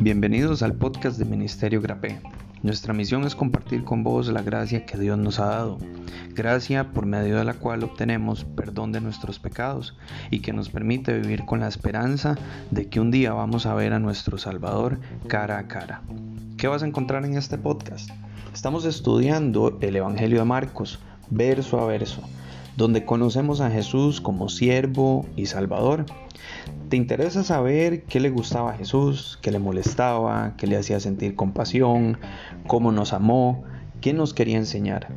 Bienvenidos al podcast de Ministerio Grapé. Nuestra misión es compartir con vos la gracia que Dios nos ha dado, gracia por medio de la cual obtenemos perdón de nuestros pecados y que nos permite vivir con la esperanza de que un día vamos a ver a nuestro Salvador cara a cara. ¿Qué vas a encontrar en este podcast? Estamos estudiando el Evangelio de Marcos, verso a verso, donde conocemos a Jesús como siervo y Salvador ¿Te interesa saber qué le gustaba a Jesús, qué le molestaba, qué le hacía sentir compasión, cómo nos amó, qué nos quería enseñar?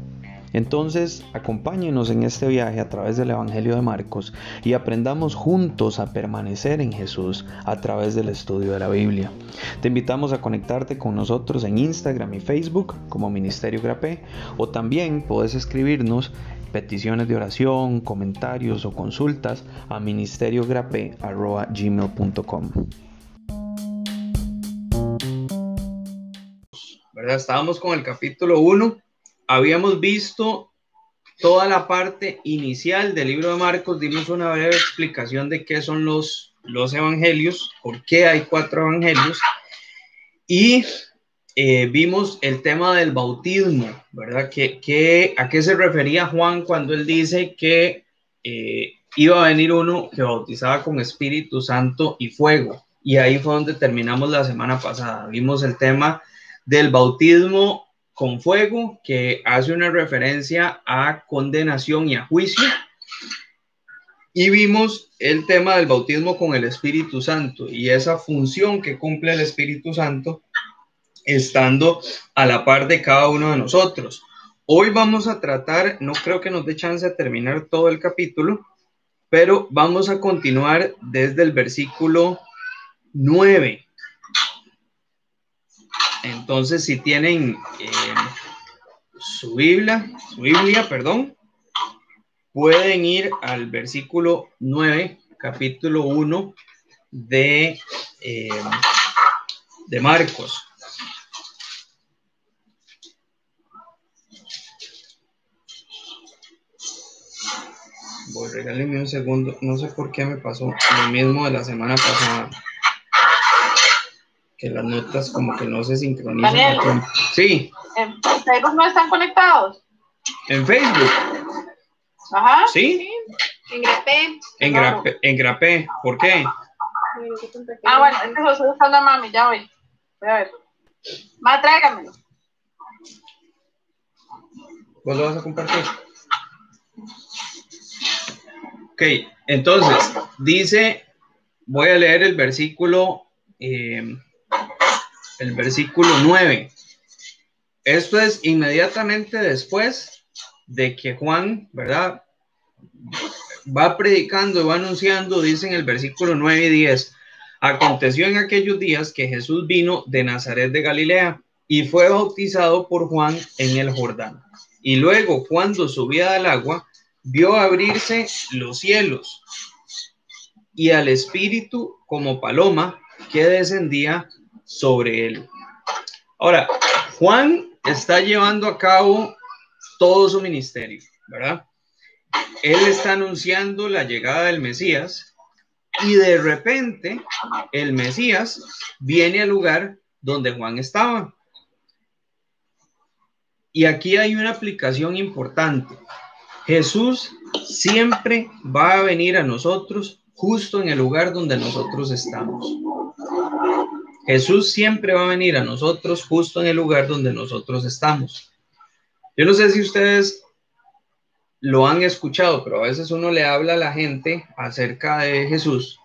Entonces, acompáñenos en este viaje a través del Evangelio de Marcos y aprendamos juntos a permanecer en Jesús a través del estudio de la Biblia. Te invitamos a conectarte con nosotros en Instagram y Facebook como Ministerio Grapé o también puedes escribirnos peticiones de oración, comentarios o consultas a ministeriogrape.gmail.com. ¿Verdad? Estábamos con el capítulo 1. Habíamos visto toda la parte inicial del libro de Marcos. Dimos una breve explicación de qué son los, los evangelios, por qué hay cuatro evangelios. Y eh, vimos el tema del bautismo, ¿verdad? ¿Qué, a qué se refería Juan cuando él dice que eh, iba a venir uno que bautizaba con Espíritu Santo y fuego? Y ahí fue donde terminamos la semana pasada. Vimos el tema del bautismo con fuego, que hace una referencia a condenación y a juicio. Y vimos el tema del bautismo con el Espíritu Santo y esa función que cumple el Espíritu Santo estando a la par de cada uno de nosotros. Hoy vamos a tratar, no creo que nos dé chance de terminar todo el capítulo, pero vamos a continuar desde el versículo 9. Entonces, si tienen eh, su Biblia, su Biblia, perdón, pueden ir al versículo 9, capítulo 1 de, eh, de Marcos. Voy, regálenme un segundo. No sé por qué me pasó lo mismo de la semana pasada. Que las notas como que no se sincronizan. Sí. ¿En Facebook no están conectados? ¿En Facebook? Ajá. ¿Sí? En Grapé. En Grapé. En Grapé. ¿Por qué? Ah, bueno, es que lo estoy buscando a mami. Ya voy. Voy a ver. Más, tráigamelo. ¿Vos lo vas a compartir? Ok, entonces, dice, voy a leer el versículo, eh, el versículo 9. Esto es inmediatamente después de que Juan, ¿verdad? Va predicando va anunciando, dice en el versículo 9 y 10. Aconteció en aquellos días que Jesús vino de Nazaret de Galilea y fue bautizado por Juan en el Jordán. Y luego, cuando subía del agua, vio abrirse los cielos y al Espíritu como paloma que descendía sobre él. Ahora, Juan está llevando a cabo todo su ministerio, ¿verdad? Él está anunciando la llegada del Mesías y de repente el Mesías viene al lugar donde Juan estaba. Y aquí hay una aplicación importante. Jesús siempre va a venir a nosotros justo en el lugar donde nosotros estamos. Jesús siempre va a venir a nosotros justo en el lugar donde nosotros estamos. Yo no sé si ustedes lo han escuchado, pero a veces uno le habla a la gente acerca de Jesús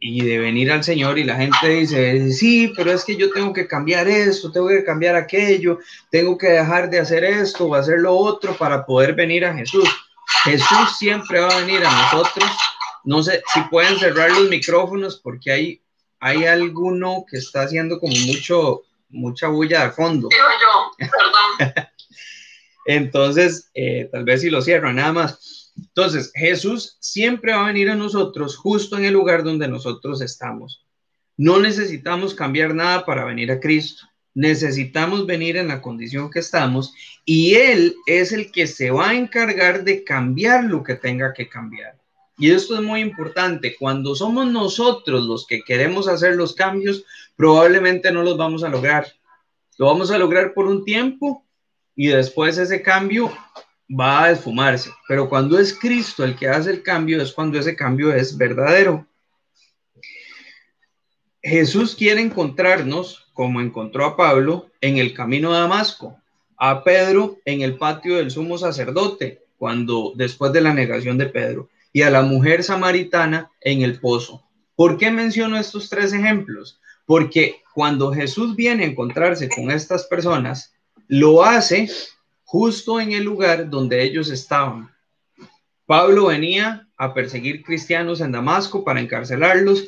y de venir al Señor y la gente dice, sí, pero es que yo tengo que cambiar esto, tengo que cambiar aquello, tengo que dejar de hacer esto o hacer lo otro para poder venir a Jesús. Jesús siempre va a venir a nosotros. No sé si pueden cerrar los micrófonos porque hay, hay alguno que está haciendo como mucho, mucha bulla de fondo. yo, perdón. Entonces, eh, tal vez si lo cierro, nada más. Entonces, Jesús siempre va a venir a nosotros justo en el lugar donde nosotros estamos. No necesitamos cambiar nada para venir a Cristo. Necesitamos venir en la condición que estamos y Él es el que se va a encargar de cambiar lo que tenga que cambiar. Y esto es muy importante. Cuando somos nosotros los que queremos hacer los cambios, probablemente no los vamos a lograr. Lo vamos a lograr por un tiempo y después ese cambio va a esfumarse. Pero cuando es Cristo el que hace el cambio, es cuando ese cambio es verdadero. Jesús quiere encontrarnos, como encontró a Pablo, en el camino de Damasco, a Pedro en el patio del sumo sacerdote, cuando después de la negación de Pedro, y a la mujer samaritana en el pozo. ¿Por qué menciono estos tres ejemplos? Porque cuando Jesús viene a encontrarse con estas personas, lo hace justo en el lugar donde ellos estaban. Pablo venía a perseguir cristianos en Damasco para encarcelarlos.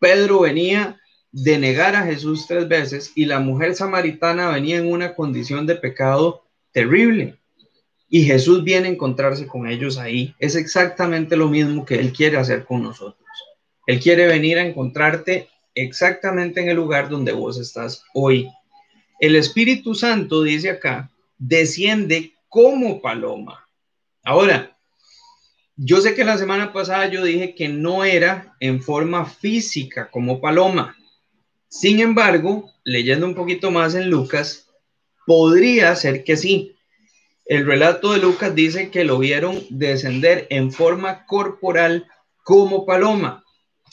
Pedro venía de negar a Jesús tres veces y la mujer samaritana venía en una condición de pecado terrible. Y Jesús viene a encontrarse con ellos ahí. Es exactamente lo mismo que Él quiere hacer con nosotros. Él quiere venir a encontrarte exactamente en el lugar donde vos estás hoy. El Espíritu Santo, dice acá, desciende como paloma. Ahora, yo sé que la semana pasada yo dije que no era en forma física como paloma. Sin embargo, leyendo un poquito más en Lucas, podría ser que sí. El relato de Lucas dice que lo vieron descender en forma corporal como paloma.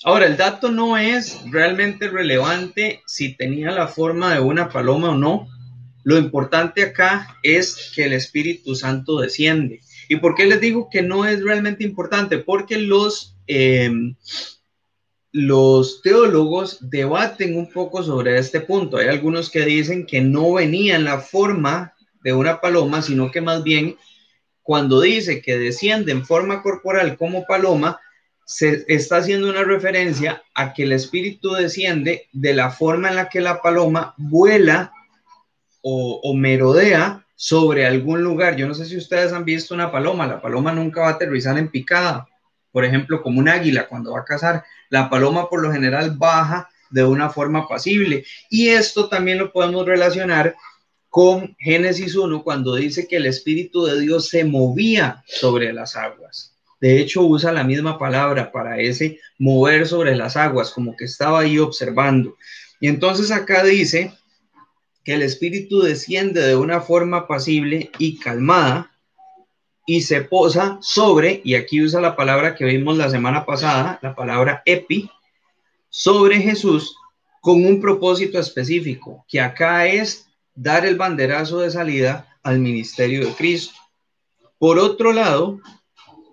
Ahora, el dato no es realmente relevante si tenía la forma de una paloma o no. Lo importante acá es que el Espíritu Santo desciende. ¿Y por qué les digo que no es realmente importante? Porque los, em, los teólogos debaten un poco sobre este punto. Hay algunos que dicen que no venía en la forma de una paloma, sino que más bien cuando dice que desciende en forma corporal como paloma, se está haciendo una referencia a que el espíritu desciende de la forma en la que la paloma vuela o, merodea sobre algún lugar. Yo no sé si ustedes han visto una paloma, la paloma nunca va a aterrizar en picada, por ejemplo, como un águila cuando va a cazar. La paloma por lo general baja de una forma pasible. Y esto también lo podemos relacionar con Génesis 1 cuando dice que el Espíritu de Dios se movía sobre las aguas. De hecho, usa la misma palabra para ese mover sobre las aguas, como que estaba ahí observando. Y entonces acá dice que el espíritu desciende de una forma pasible y calmada y se posa sobre, y aquí usa la palabra que vimos la semana pasada, la palabra epi, sobre Jesús con un propósito específico, que acá es dar el banderazo de salida al ministerio de Cristo. Por otro lado,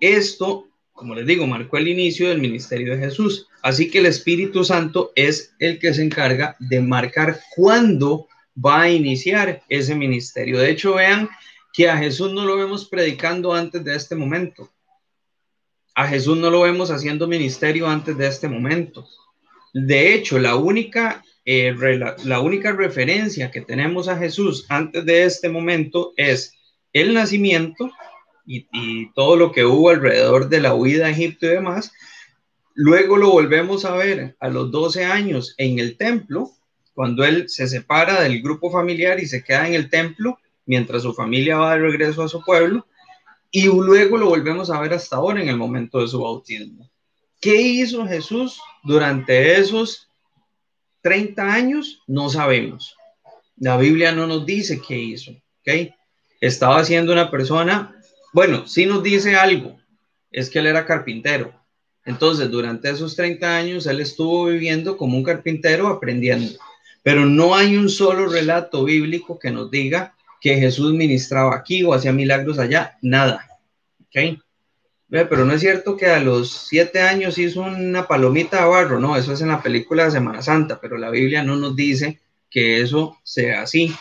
esto, como les digo, marcó el inicio del ministerio de Jesús. Así que el Espíritu Santo es el que se encarga de marcar cuándo va a iniciar ese ministerio. De hecho, vean que a Jesús no lo vemos predicando antes de este momento. A Jesús no lo vemos haciendo ministerio antes de este momento. De hecho, la única, eh, la única referencia que tenemos a Jesús antes de este momento es el nacimiento y, todo lo que hubo alrededor de la huida a Egipto y demás. Luego lo volvemos a ver a los 12 años en el templo, cuando él se separa del grupo familiar y se queda en el templo mientras su familia va de regreso a su pueblo. Y luego lo volvemos a ver hasta ahora en el momento de su bautismo. ¿Qué hizo Jesús durante esos 30 años? No sabemos. La Biblia no nos dice qué hizo. ¿okay? Estaba siendo una persona bueno, sí nos dice algo, es que él era carpintero. Entonces, durante esos 30 años, él estuvo viviendo como un carpintero aprendiendo. Pero no hay un solo relato bíblico que nos diga que Jesús ministraba aquí o hacía milagros allá, nada. ¿Ok? Pero no es cierto que a los siete años hizo una palomita de barro, no, eso es en la película de Semana Santa, pero la Biblia no nos dice que eso sea así.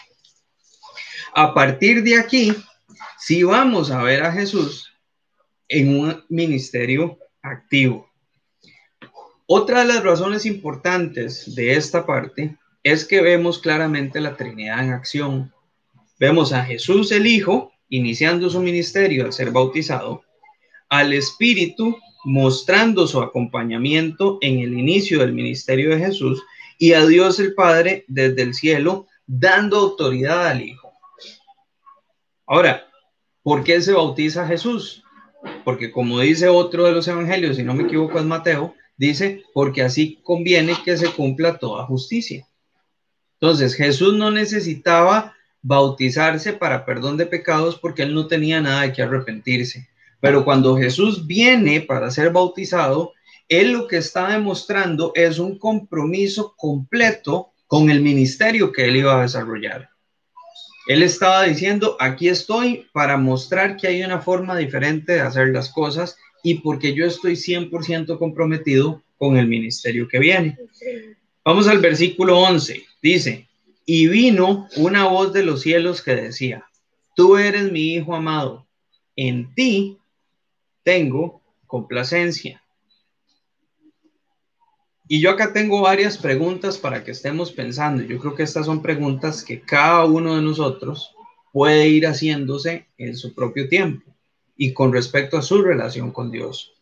A partir de aquí, si vamos a ver a Jesús en un ministerio activo. Otra de las razones importantes de esta parte es que vemos claramente la Trinidad en acción. Vemos a Jesús el Hijo iniciando su ministerio al ser bautizado, al Espíritu mostrando su acompañamiento en el inicio del ministerio de Jesús y a Dios el Padre desde el cielo dando autoridad al Hijo. Ahora, ¿Por qué se bautiza Jesús? porque como dice otro de los evangelios, si no me equivoco es Mateo, dice, porque así conviene que se cumpla toda justicia. Entonces, Jesús no necesitaba bautizarse para perdón de pecados porque él no tenía nada de que arrepentirse. Pero cuando Jesús viene para ser bautizado, él lo que está demostrando es un compromiso completo con el ministerio que él iba a desarrollar. Él estaba diciendo, aquí estoy para mostrar que hay una forma diferente de hacer las cosas y porque yo estoy 100% comprometido con el ministerio que viene. Vamos al versículo 11. Dice, y vino una voz de los cielos que decía, tú eres mi hijo amado, en ti tengo complacencia. Y yo acá tengo varias preguntas para que estemos pensando. Yo creo que estas son preguntas que cada uno de nosotros puede ir haciéndose en su propio tiempo y con respecto a su relación con Dios.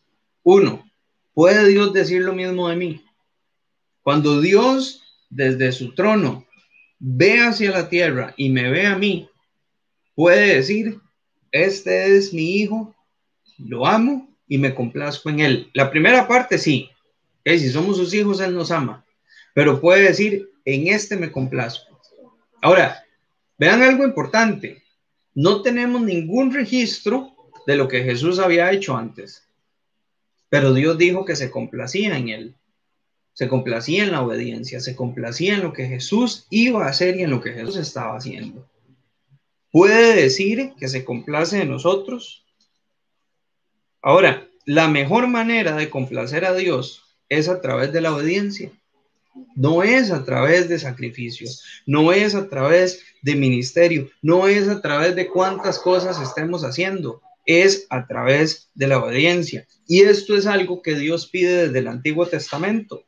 Uno, ¿puede Dios decir lo mismo de mí? Cuando Dios desde su trono ve hacia la tierra y me ve a mí, puede decir, este es mi hijo, lo amo y me complazco en él. La primera parte sí, si somos sus hijos, Él nos ama. Pero puede decir, en este me complazco. Ahora, vean algo importante. No tenemos ningún registro de lo que Jesús había hecho antes. Pero Dios dijo que se complacía en Él. Se complacía en la obediencia, se complacía en lo que Jesús iba a hacer y en lo que Jesús estaba haciendo. ¿Puede decir que se complace en nosotros? Ahora, la mejor manera de complacer a Dios es a través de la obediencia. No es a través de sacrificio, no es a través de ministerio, no es a través de cuántas cosas estemos haciendo, es a través de la obediencia. Y esto es algo que Dios pide desde el Antiguo Testamento.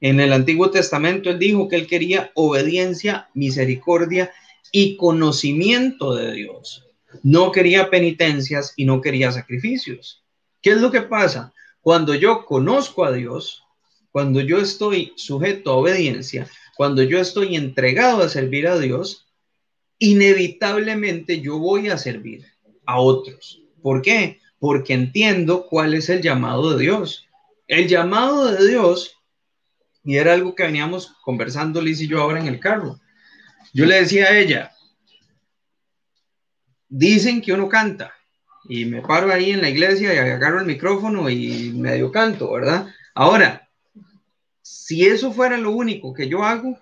En el Antiguo Testamento Él dijo que Él quería obediencia, misericordia y conocimiento de Dios. No quería penitencias y no quería sacrificios. ¿Qué es lo que pasa? Cuando yo conozco a Dios, cuando yo estoy sujeto a obediencia, cuando yo estoy entregado a servir a Dios, inevitablemente yo voy a servir a otros. ¿Por qué? Porque entiendo cuál es el llamado de Dios. El llamado de Dios, y era algo que veníamos conversando Liz y yo ahora en el carro. Yo le decía a ella, dicen que uno canta, y me paro ahí en la iglesia y agarro el micrófono y medio canto, ¿verdad? Ahora, si eso fuera lo único que yo hago,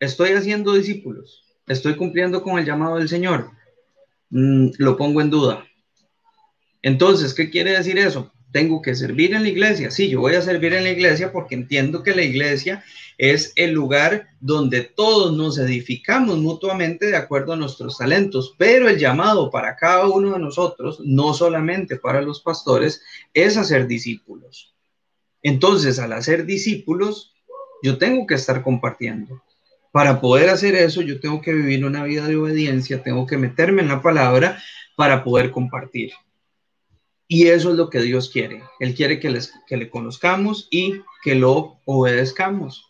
estoy haciendo discípulos, estoy cumpliendo con el llamado del Señor, mm, lo pongo en duda. Entonces, ¿qué quiere decir eso? Tengo que servir en la iglesia. Sí, yo voy a servir en la iglesia porque entiendo que la iglesia es el lugar donde todos nos edificamos mutuamente de acuerdo a nuestros talentos, pero el llamado para cada uno de nosotros, no solamente para los pastores, es hacer discípulos. Entonces, al hacer discípulos, yo tengo que estar compartiendo. Para poder hacer eso, yo tengo que vivir una vida de obediencia, tengo que meterme en la palabra para poder compartir. Y eso es lo que Dios quiere. Él quiere que, les, que le conozcamos y que lo obedezcamos.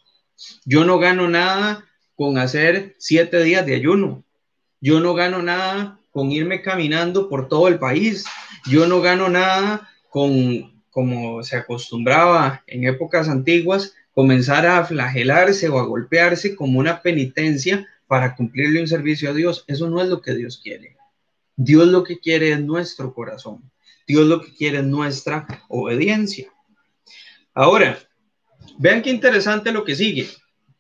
Yo no gano nada con hacer siete días de ayuno. Yo no gano nada con irme caminando por todo el país. Yo no gano nada con, como se acostumbraba en épocas antiguas, comenzar a flagelarse o a golpearse como una penitencia para cumplirle un servicio a Dios. Eso no es lo que Dios quiere. Dios lo que quiere es nuestro corazón. Dios lo que quiere es nuestra obediencia. Ahora, vean qué interesante lo que sigue,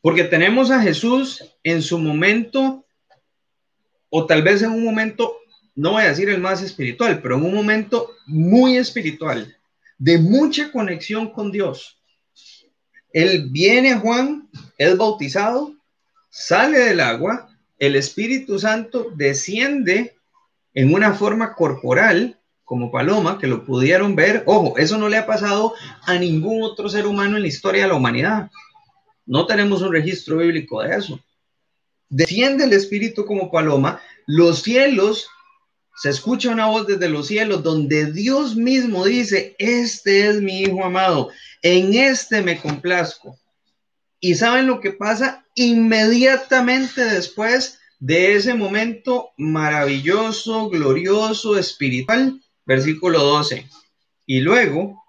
porque tenemos a Jesús en su momento, o tal vez en un momento, no voy a decir el más espiritual, pero en un momento muy espiritual, de mucha conexión con Dios. Él viene Juan, es bautizado, sale del agua, el Espíritu Santo desciende en una forma corporal como Paloma, que lo pudieron ver. Ojo, eso no le ha pasado a ningún otro ser humano en la historia de la humanidad. No tenemos un registro bíblico de eso. Desciende el Espíritu como Paloma, los cielos, se escucha una voz desde los cielos donde Dios mismo dice, este es mi Hijo amado, en este me complazco. Y saben lo que pasa inmediatamente después de ese momento maravilloso, glorioso, espiritual versículo 12. Y luego,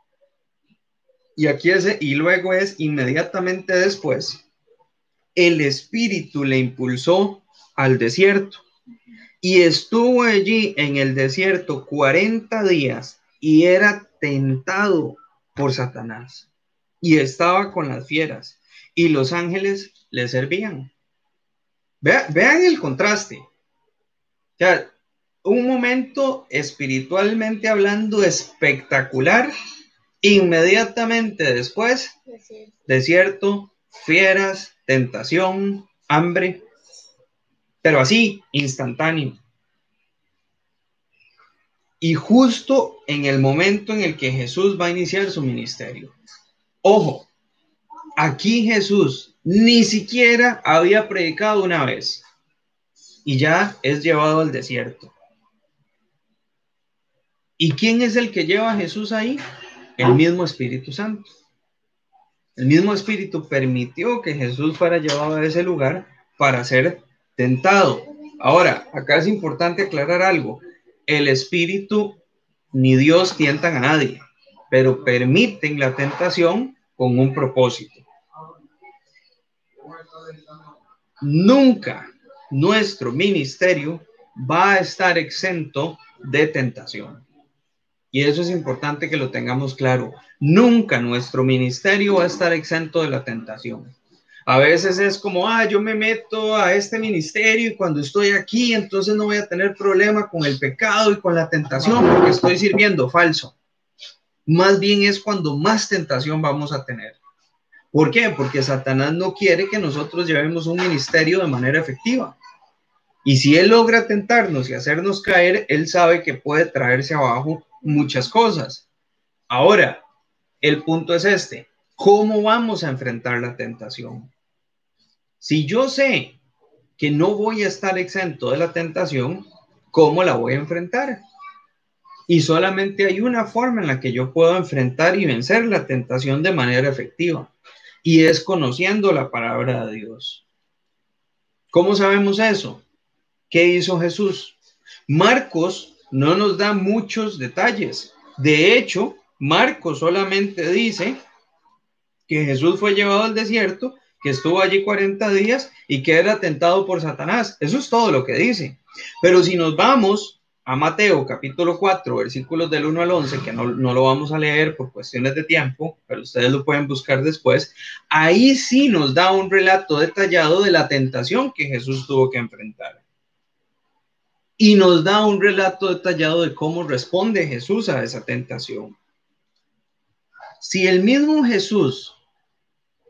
y aquí ese, y luego es inmediatamente después, el Espíritu le impulsó al desierto y estuvo allí en el desierto 40 días y era tentado por Satanás y estaba con las fieras y los ángeles le servían. vean el contraste. O sea, un momento espiritualmente hablando espectacular. Inmediatamente después, desierto, fieras, tentación, hambre, pero así, instantáneo. Y justo en el momento en el que Jesús va a iniciar su ministerio. Ojo, aquí Jesús ni siquiera había predicado una vez y ya es llevado al desierto. ¿Y quién es el que lleva a Jesús ahí? El mismo Espíritu Santo. El mismo Espíritu permitió que Jesús fuera llevado a ese lugar para ser tentado. Ahora, acá es importante aclarar algo. El Espíritu ni Dios tientan a nadie, pero permiten la tentación con un propósito. Nunca nuestro ministerio va a estar exento de tentación. Y eso es importante que lo tengamos claro. Nunca nuestro ministerio va a estar exento de la tentación. A veces es como, ah, yo me meto a este ministerio y cuando estoy aquí, entonces no voy a tener problema con el pecado y con la tentación porque estoy sirviendo falso. Más bien es cuando más tentación vamos a tener. ¿Por qué? Porque Satanás no quiere que nosotros llevemos un ministerio de manera efectiva. Y si él logra tentarnos y hacernos caer, él sabe que puede traerse abajo muchas cosas. Ahora, el punto es este. ¿Cómo vamos a enfrentar la tentación? Si yo sé que no voy a estar exento de la tentación, ¿cómo la voy a enfrentar? Y solamente hay una forma en la que yo puedo enfrentar y vencer la tentación de manera efectiva y es conociendo la palabra de Dios. ¿Cómo sabemos eso? ¿Qué hizo Jesús? Marcos no nos da muchos detalles. De hecho, Marcos solamente dice que Jesús fue llevado al desierto, que estuvo allí 40 días y que era tentado por Satanás. Eso es todo lo que dice. Pero si nos vamos a Mateo capítulo 4, versículos del 1 al 11, que no, lo vamos a leer por cuestiones de tiempo, pero ustedes lo pueden buscar después, ahí sí nos da un relato detallado de la tentación que Jesús tuvo que enfrentar. Y nos da un relato detallado de cómo responde Jesús a esa tentación. Si el mismo Jesús,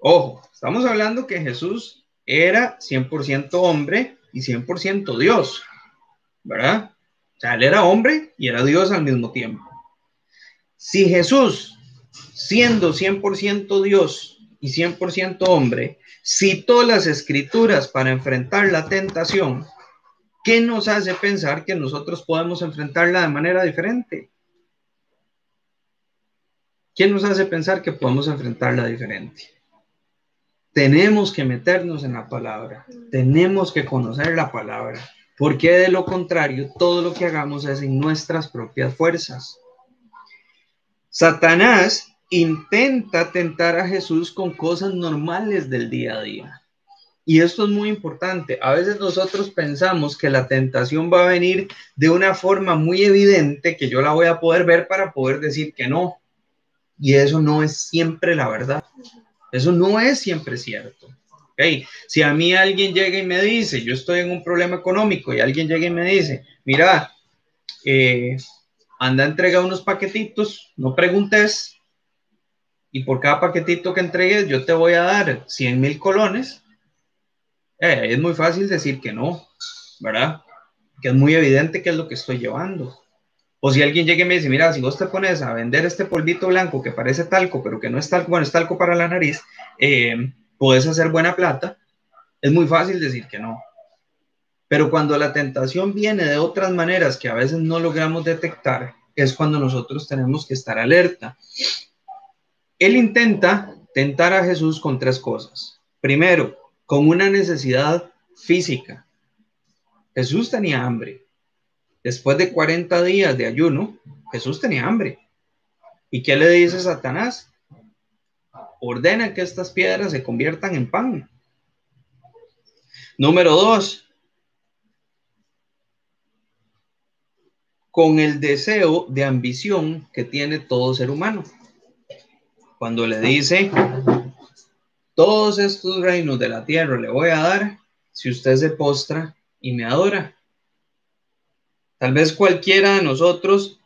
ojo, estamos hablando que Jesús era 100% hombre y 100% Dios, ¿verdad? O sea, él era hombre y era Dios al mismo tiempo. Si Jesús, siendo 100% Dios y 100% hombre, citó las escrituras para enfrentar la tentación, ¿qué nos hace pensar que nosotros podemos enfrentarla de manera diferente? ¿Quién nos hace pensar que podemos enfrentarla diferente? Tenemos que meternos en la palabra, tenemos que conocer la palabra porque de lo contrario, todo lo que hagamos es en nuestras propias fuerzas. Satanás intenta tentar a Jesús con cosas normales del día a día. Y esto es muy importante. A veces nosotros pensamos que la tentación va a venir de una forma muy evidente que yo la voy a poder ver para poder decir que no. Y eso no es siempre la verdad. Eso no es siempre cierto. Si a mí alguien llega y me dice, yo estoy en un problema económico y alguien llega y me dice, mira, eh, anda a entregar unos paquetitos, no preguntes, y por cada paquetito que entregues yo te voy a dar 100 mil colones, eh, es muy fácil decir que no, ¿verdad? Que es muy evidente que es lo que estoy llevando. O si alguien llega y me dice, mira, si vos te pones a vender este polvito blanco que parece talco, pero que no es talco, bueno, es talco para la nariz, eh, puedes hacer buena plata, es muy fácil decir que no. Pero cuando la tentación viene de otras maneras que a veces no logramos detectar, es cuando nosotros tenemos que estar alerta. Él intenta tentar a Jesús con tres cosas. Primero, con una necesidad física. Jesús tenía hambre. después de 40 días de ayuno, Jesús tenía hambre. ¿Y qué le dice Satanás? Ordena que estas piedras se conviertan en pan. Número dos, con el deseo de ambición que tiene todo ser humano. Cuando le dice, todos estos reinos de la tierra le voy a dar si usted se postra y me adora. Tal vez cualquiera de nosotros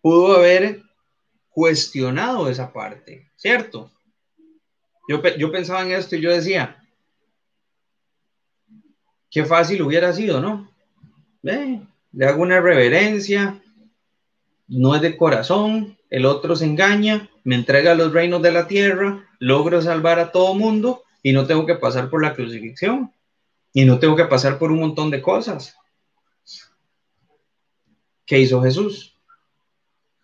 pudo haber cuestionado esa parte, ¿cierto? Yo, yo pensaba en esto y yo decía, qué fácil hubiera sido, ¿no? le hago una reverencia, no es de corazón, el otro se engaña, me entrega los reinos de la tierra, logro salvar a todo mundo y no tengo que pasar por la crucifixión y no tengo que pasar por un montón de cosas. ¿Qué hizo Jesús?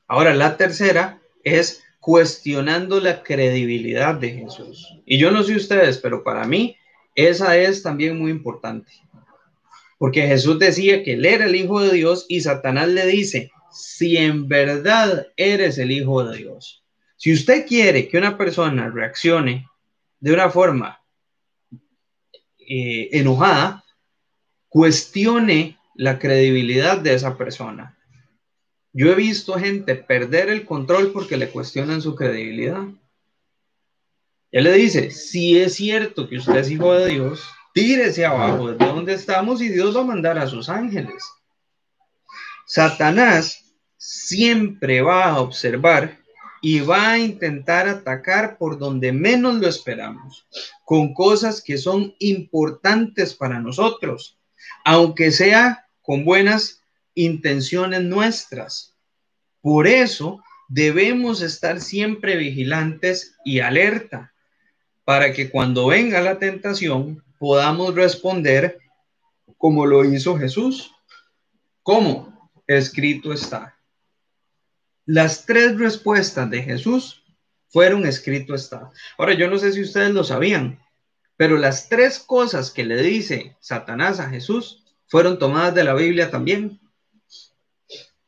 Ahora, la tercera es cuestionando la credibilidad de Jesús. Y yo no sé ustedes, pero para mí esa es también muy importante. Porque Jesús decía que él era el Hijo de Dios y Satanás le dice, si en verdad eres el Hijo de Dios, si usted quiere que una persona reaccione de una forma eh, enojada, cuestione la credibilidad de esa persona. Yo he visto gente perder el control porque le cuestionan su credibilidad. Él le dice, si es cierto que usted es hijo de Dios, tírese abajo desde donde estamos y Dios va a mandar a sus ángeles. Satanás siempre va a observar y va a intentar atacar por donde menos lo esperamos, con cosas que son importantes para nosotros, aunque sea con buenas intenciones nuestras. Por eso debemos estar siempre vigilantes y alerta para que cuando venga la tentación podamos responder como lo hizo Jesús. ¿Cómo? Escrito está. Las tres respuestas de Jesús fueron escrito está. Ahora, yo no sé si ustedes lo sabían, pero las tres cosas que le dice Satanás a Jesús fueron tomadas de la Biblia también.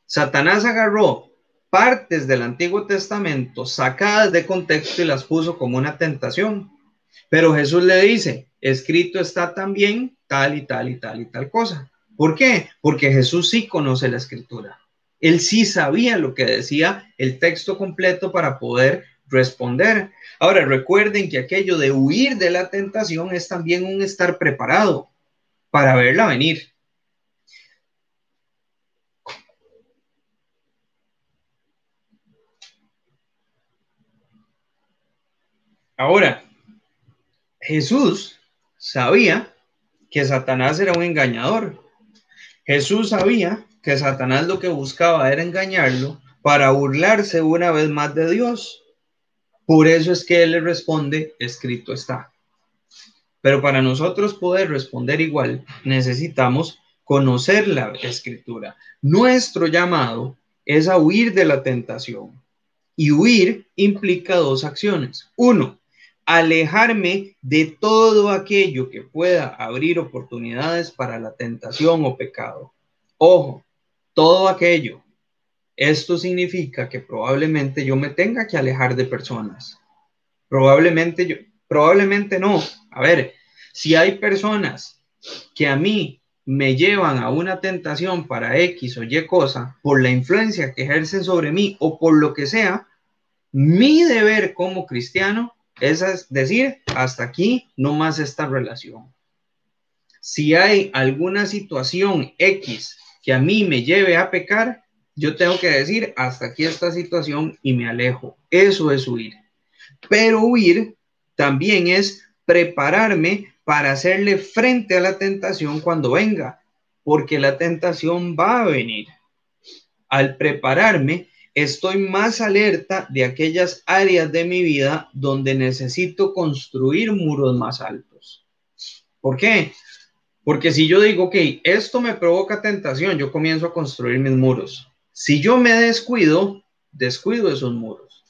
Satanás agarró partes del Antiguo Testamento sacadas de contexto y las puso como una tentación. Pero Jesús le dice, escrito está también tal y tal y tal y tal cosa. ¿Por qué? Porque Jesús sí conoce la escritura. Él sí sabía lo que decía el texto completo para poder responder. Ahora, recuerden que aquello de huir de la tentación es también un estar preparado para verla venir. Ahora, Jesús sabía que Satanás era un engañador. Jesús sabía que Satanás lo que buscaba era engañarlo para burlarse una vez más de Dios. Por eso es que él le responde, escrito está. Pero para nosotros poder responder igual, necesitamos conocer la escritura. Nuestro llamado es a huir de la tentación. Y huir implica dos acciones. Uno, alejarme de todo aquello que pueda abrir oportunidades para la tentación o pecado. Ojo, todo aquello. Esto significa que probablemente yo me tenga que alejar de personas. Probablemente yo, probablemente no. A ver, si hay personas que a mí me llevan a una tentación para X o Y cosa por la influencia que ejercen sobre mí o por lo que sea, mi deber como cristiano es decir, hasta aquí no más esta relación. Si hay alguna situación X que a mí me lleve a pecar, yo tengo que decir hasta aquí esta situación y me alejo. Eso es huir. Pero huir también es prepararme para hacerle frente a la tentación cuando venga, porque la tentación va a venir. Al prepararme, estoy más alerta de aquellas áreas de mi vida donde necesito construir muros más altos. ¿Por qué? Porque si yo digo, ok, esto me provoca tentación, yo comienzo a construir mis muros. Si yo me descuido, descuido esos muros.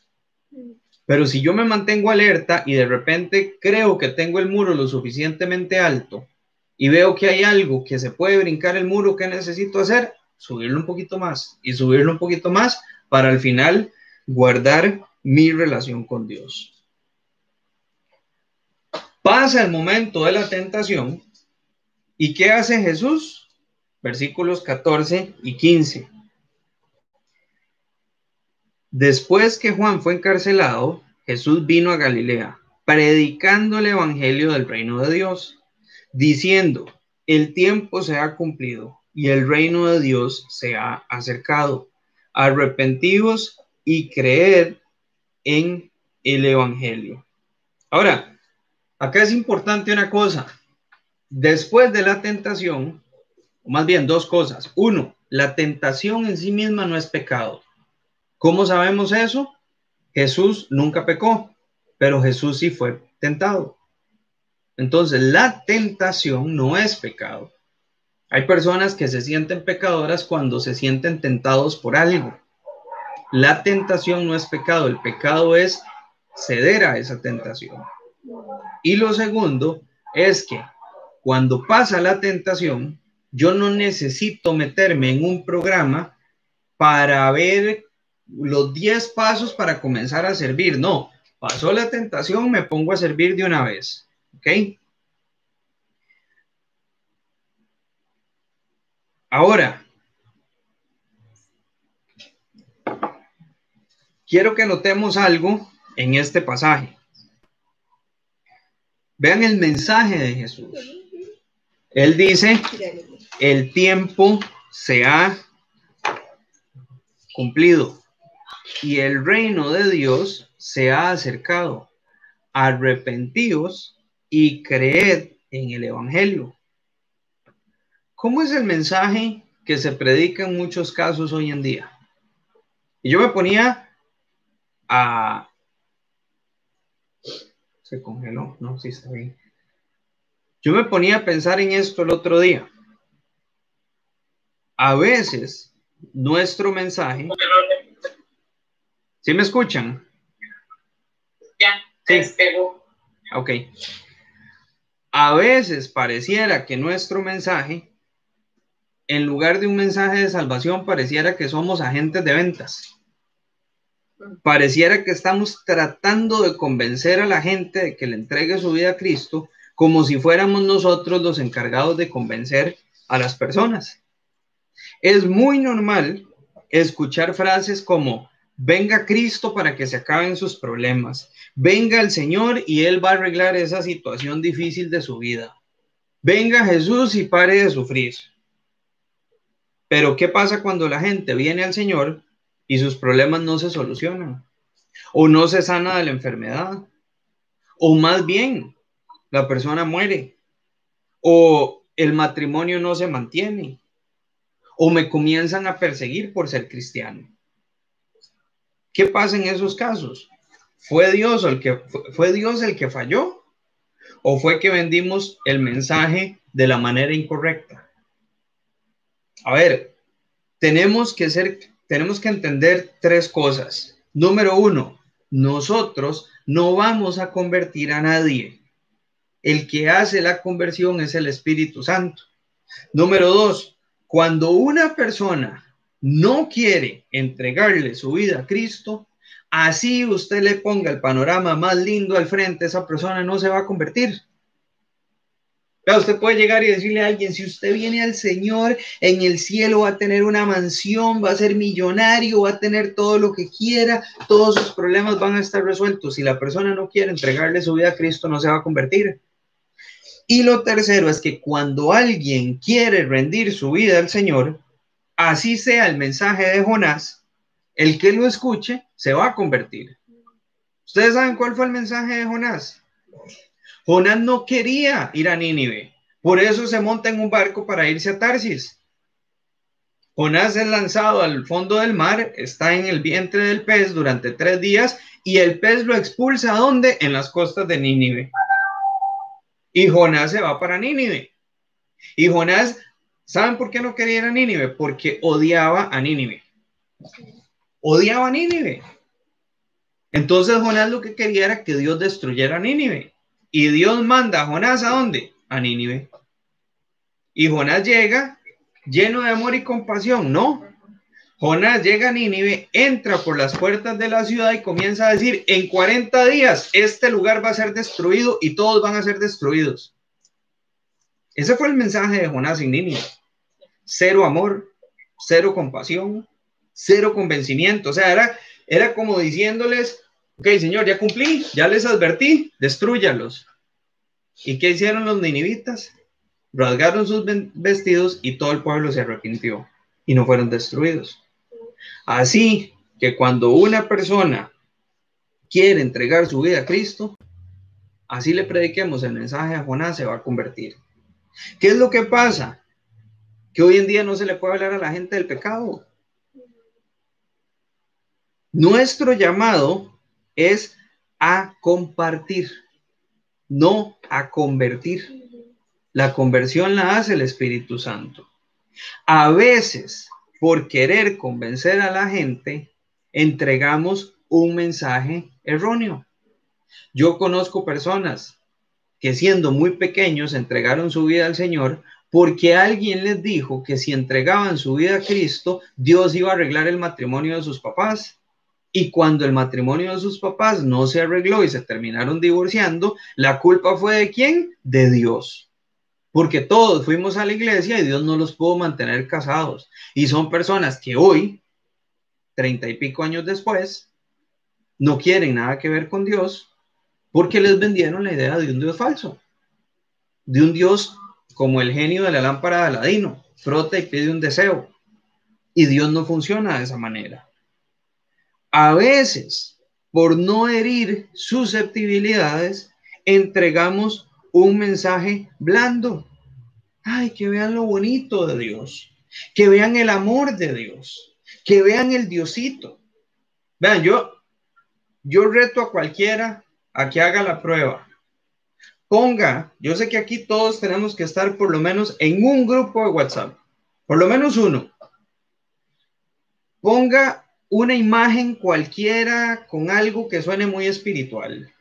Pero si yo me mantengo alerta y de repente creo que tengo el muro lo suficientemente alto y veo que hay algo que se puede brincar el muro que necesito hacer, subirlo un poquito más y subirlo un poquito más para al final guardar mi relación con Dios. Pasa el momento de la tentación y ¿qué hace Jesús? Versículos 14 y 15. Después que Juan fue encarcelado, Jesús vino a Galilea, predicando el evangelio del reino de Dios, diciendo, el tiempo se ha cumplido y el reino de Dios se ha acercado. Arrepentidos y creed en el evangelio. Ahora, acá es importante una cosa. Después de la tentación, o más bien dos cosas. Uno, la tentación en sí misma no es pecado. ¿Cómo sabemos eso? Jesús nunca pecó, pero Jesús sí fue tentado. Entonces, la tentación no es pecado. Hay personas que se sienten pecadoras cuando se sienten tentados por algo. La tentación no es pecado, el pecado es ceder a esa tentación. Y lo segundo es que cuando pasa la tentación, yo no necesito meterme en un programa para ver los 10 pasos para comenzar a servir. No, pasó la tentación, me pongo a servir de una vez. ¿Ok? Ahora, quiero que notemos algo en este pasaje. Vean el mensaje de Jesús. Él dice, el tiempo se ha cumplido y el reino de Dios se ha acercado. Arrepentíos y creed en el Evangelio. ¿Cómo es el mensaje que se predica en muchos casos hoy en día? Y yo me ponía a... Se congeló, no, sí está bien. Yo me ponía a pensar en esto el otro día. A veces nuestro mensaje... ¿Sí me escuchan? Ya, sí. Ok. A veces pareciera que nuestro mensaje, en lugar de un mensaje de salvación, pareciera que somos agentes de ventas. Pareciera que estamos tratando de convencer a la gente de que le entregue su vida a Cristo como si fuéramos nosotros los encargados de convencer a las personas. Es muy normal escuchar frases como, venga Cristo para que se acaben sus problemas, venga el Señor y Él va a arreglar esa situación difícil de su vida, venga Jesús y pare de sufrir. Pero ¿qué pasa cuando la gente viene al Señor y sus problemas no se solucionan? O no se sana de la enfermedad. O más bien, la persona muere. O el matrimonio no se mantiene. O me comienzan a perseguir por ser cristiano. ¿Qué pasa en esos casos? ¿Fue Dios el que, fue Dios el que falló? ¿O fue que vendimos el mensaje de la manera incorrecta? A ver, tenemos que ser, tenemos que entender tres cosas. Número uno, nosotros no vamos a convertir a nadie. El que hace la conversión es el Espíritu Santo. Número dos, cuando una persona no quiere entregarle su vida a Cristo, así usted le ponga el panorama más lindo al frente, esa persona no se va a convertir. Usted puede llegar y decirle a alguien, si usted viene al Señor, en el cielo va a tener una mansión, va a ser millonario, va a tener todo lo que quiera, todos sus problemas van a estar resueltos. Si la persona no quiere entregarle su vida a Cristo, no se va a convertir. Y lo tercero es que cuando alguien quiere rendir su vida al Señor, así sea el mensaje de Jonás, el que lo escuche se va a convertir. ¿Ustedes saben cuál fue el mensaje de Jonás? Jonás no quería ir a Nínive, por eso se monta en un barco para irse a Tarsis. Jonás es lanzado al fondo del mar, está en el vientre del pez durante tres días y el pez lo expulsa ¿a dónde? En las costas de Nínive. Y Jonás se va para Nínive. Y Jonás ¿Saben por qué no quería ir a Nínive? Porque odiaba a Nínive. Odiaba a Nínive. Entonces Jonás lo que quería era que Dios destruyera a Nínive. Y Dios manda a Jonás a dónde? A Nínive. Y Jonás llega, lleno de amor y compasión, no. Jonás llega a Nínive, entra por las puertas de la ciudad y comienza a decir, en 40 días este lugar va a ser destruido y todos van a ser destruidos. Ese fue el mensaje de Jonás en Nínive. Cero amor, cero compasión, cero convencimiento. O sea, era, era como diciéndoles, ok, señor, ya cumplí, ya les advertí, destruyalos. ¿Y qué hicieron los ninivitas? Rasgaron sus vestidos y todo el pueblo se arrepintió y no fueron destruidos. Así que cuando una persona quiere entregar su vida a Cristo, así le prediquemos el mensaje a Jonás, se va a convertir. ¿Qué es lo que pasa? Que hoy en día no se le puede hablar a la gente del pecado. Nuestro llamado es a compartir, no a convertir. La conversión la hace el Espíritu Santo. A veces, por querer convencer a la gente, entregamos un mensaje erróneo. Yo conozco personas que siendo muy pequeños entregaron su vida al Señor porque alguien les dijo que si entregaban su vida a Cristo, Dios iba a arreglar el matrimonio de sus papás. Y cuando el matrimonio de sus papás no se arregló y se terminaron divorciando, la culpa fue de quién? De Dios. Porque todos fuimos a la iglesia y Dios no los pudo mantener casados. Y son personas que hoy, treinta y pico años después, no quieren nada que ver con Dios porque les vendieron la idea de un Dios falso, de un Dios como el genio de la lámpara de Aladino, frota y pide un deseo. Y Dios no funciona de esa manera. A veces, por no herir susceptibilidades, entregamos un mensaje blando. Ay, que vean lo bonito de Dios, que vean el amor de Dios, que vean el Diosito. Vean, yo, yo reto a cualquiera a que haga la prueba. Ponga, yo sé que aquí todos tenemos que estar por lo menos en un grupo de WhatsApp, por lo menos uno. Ponga una imagen cualquiera con algo que suene muy espiritual.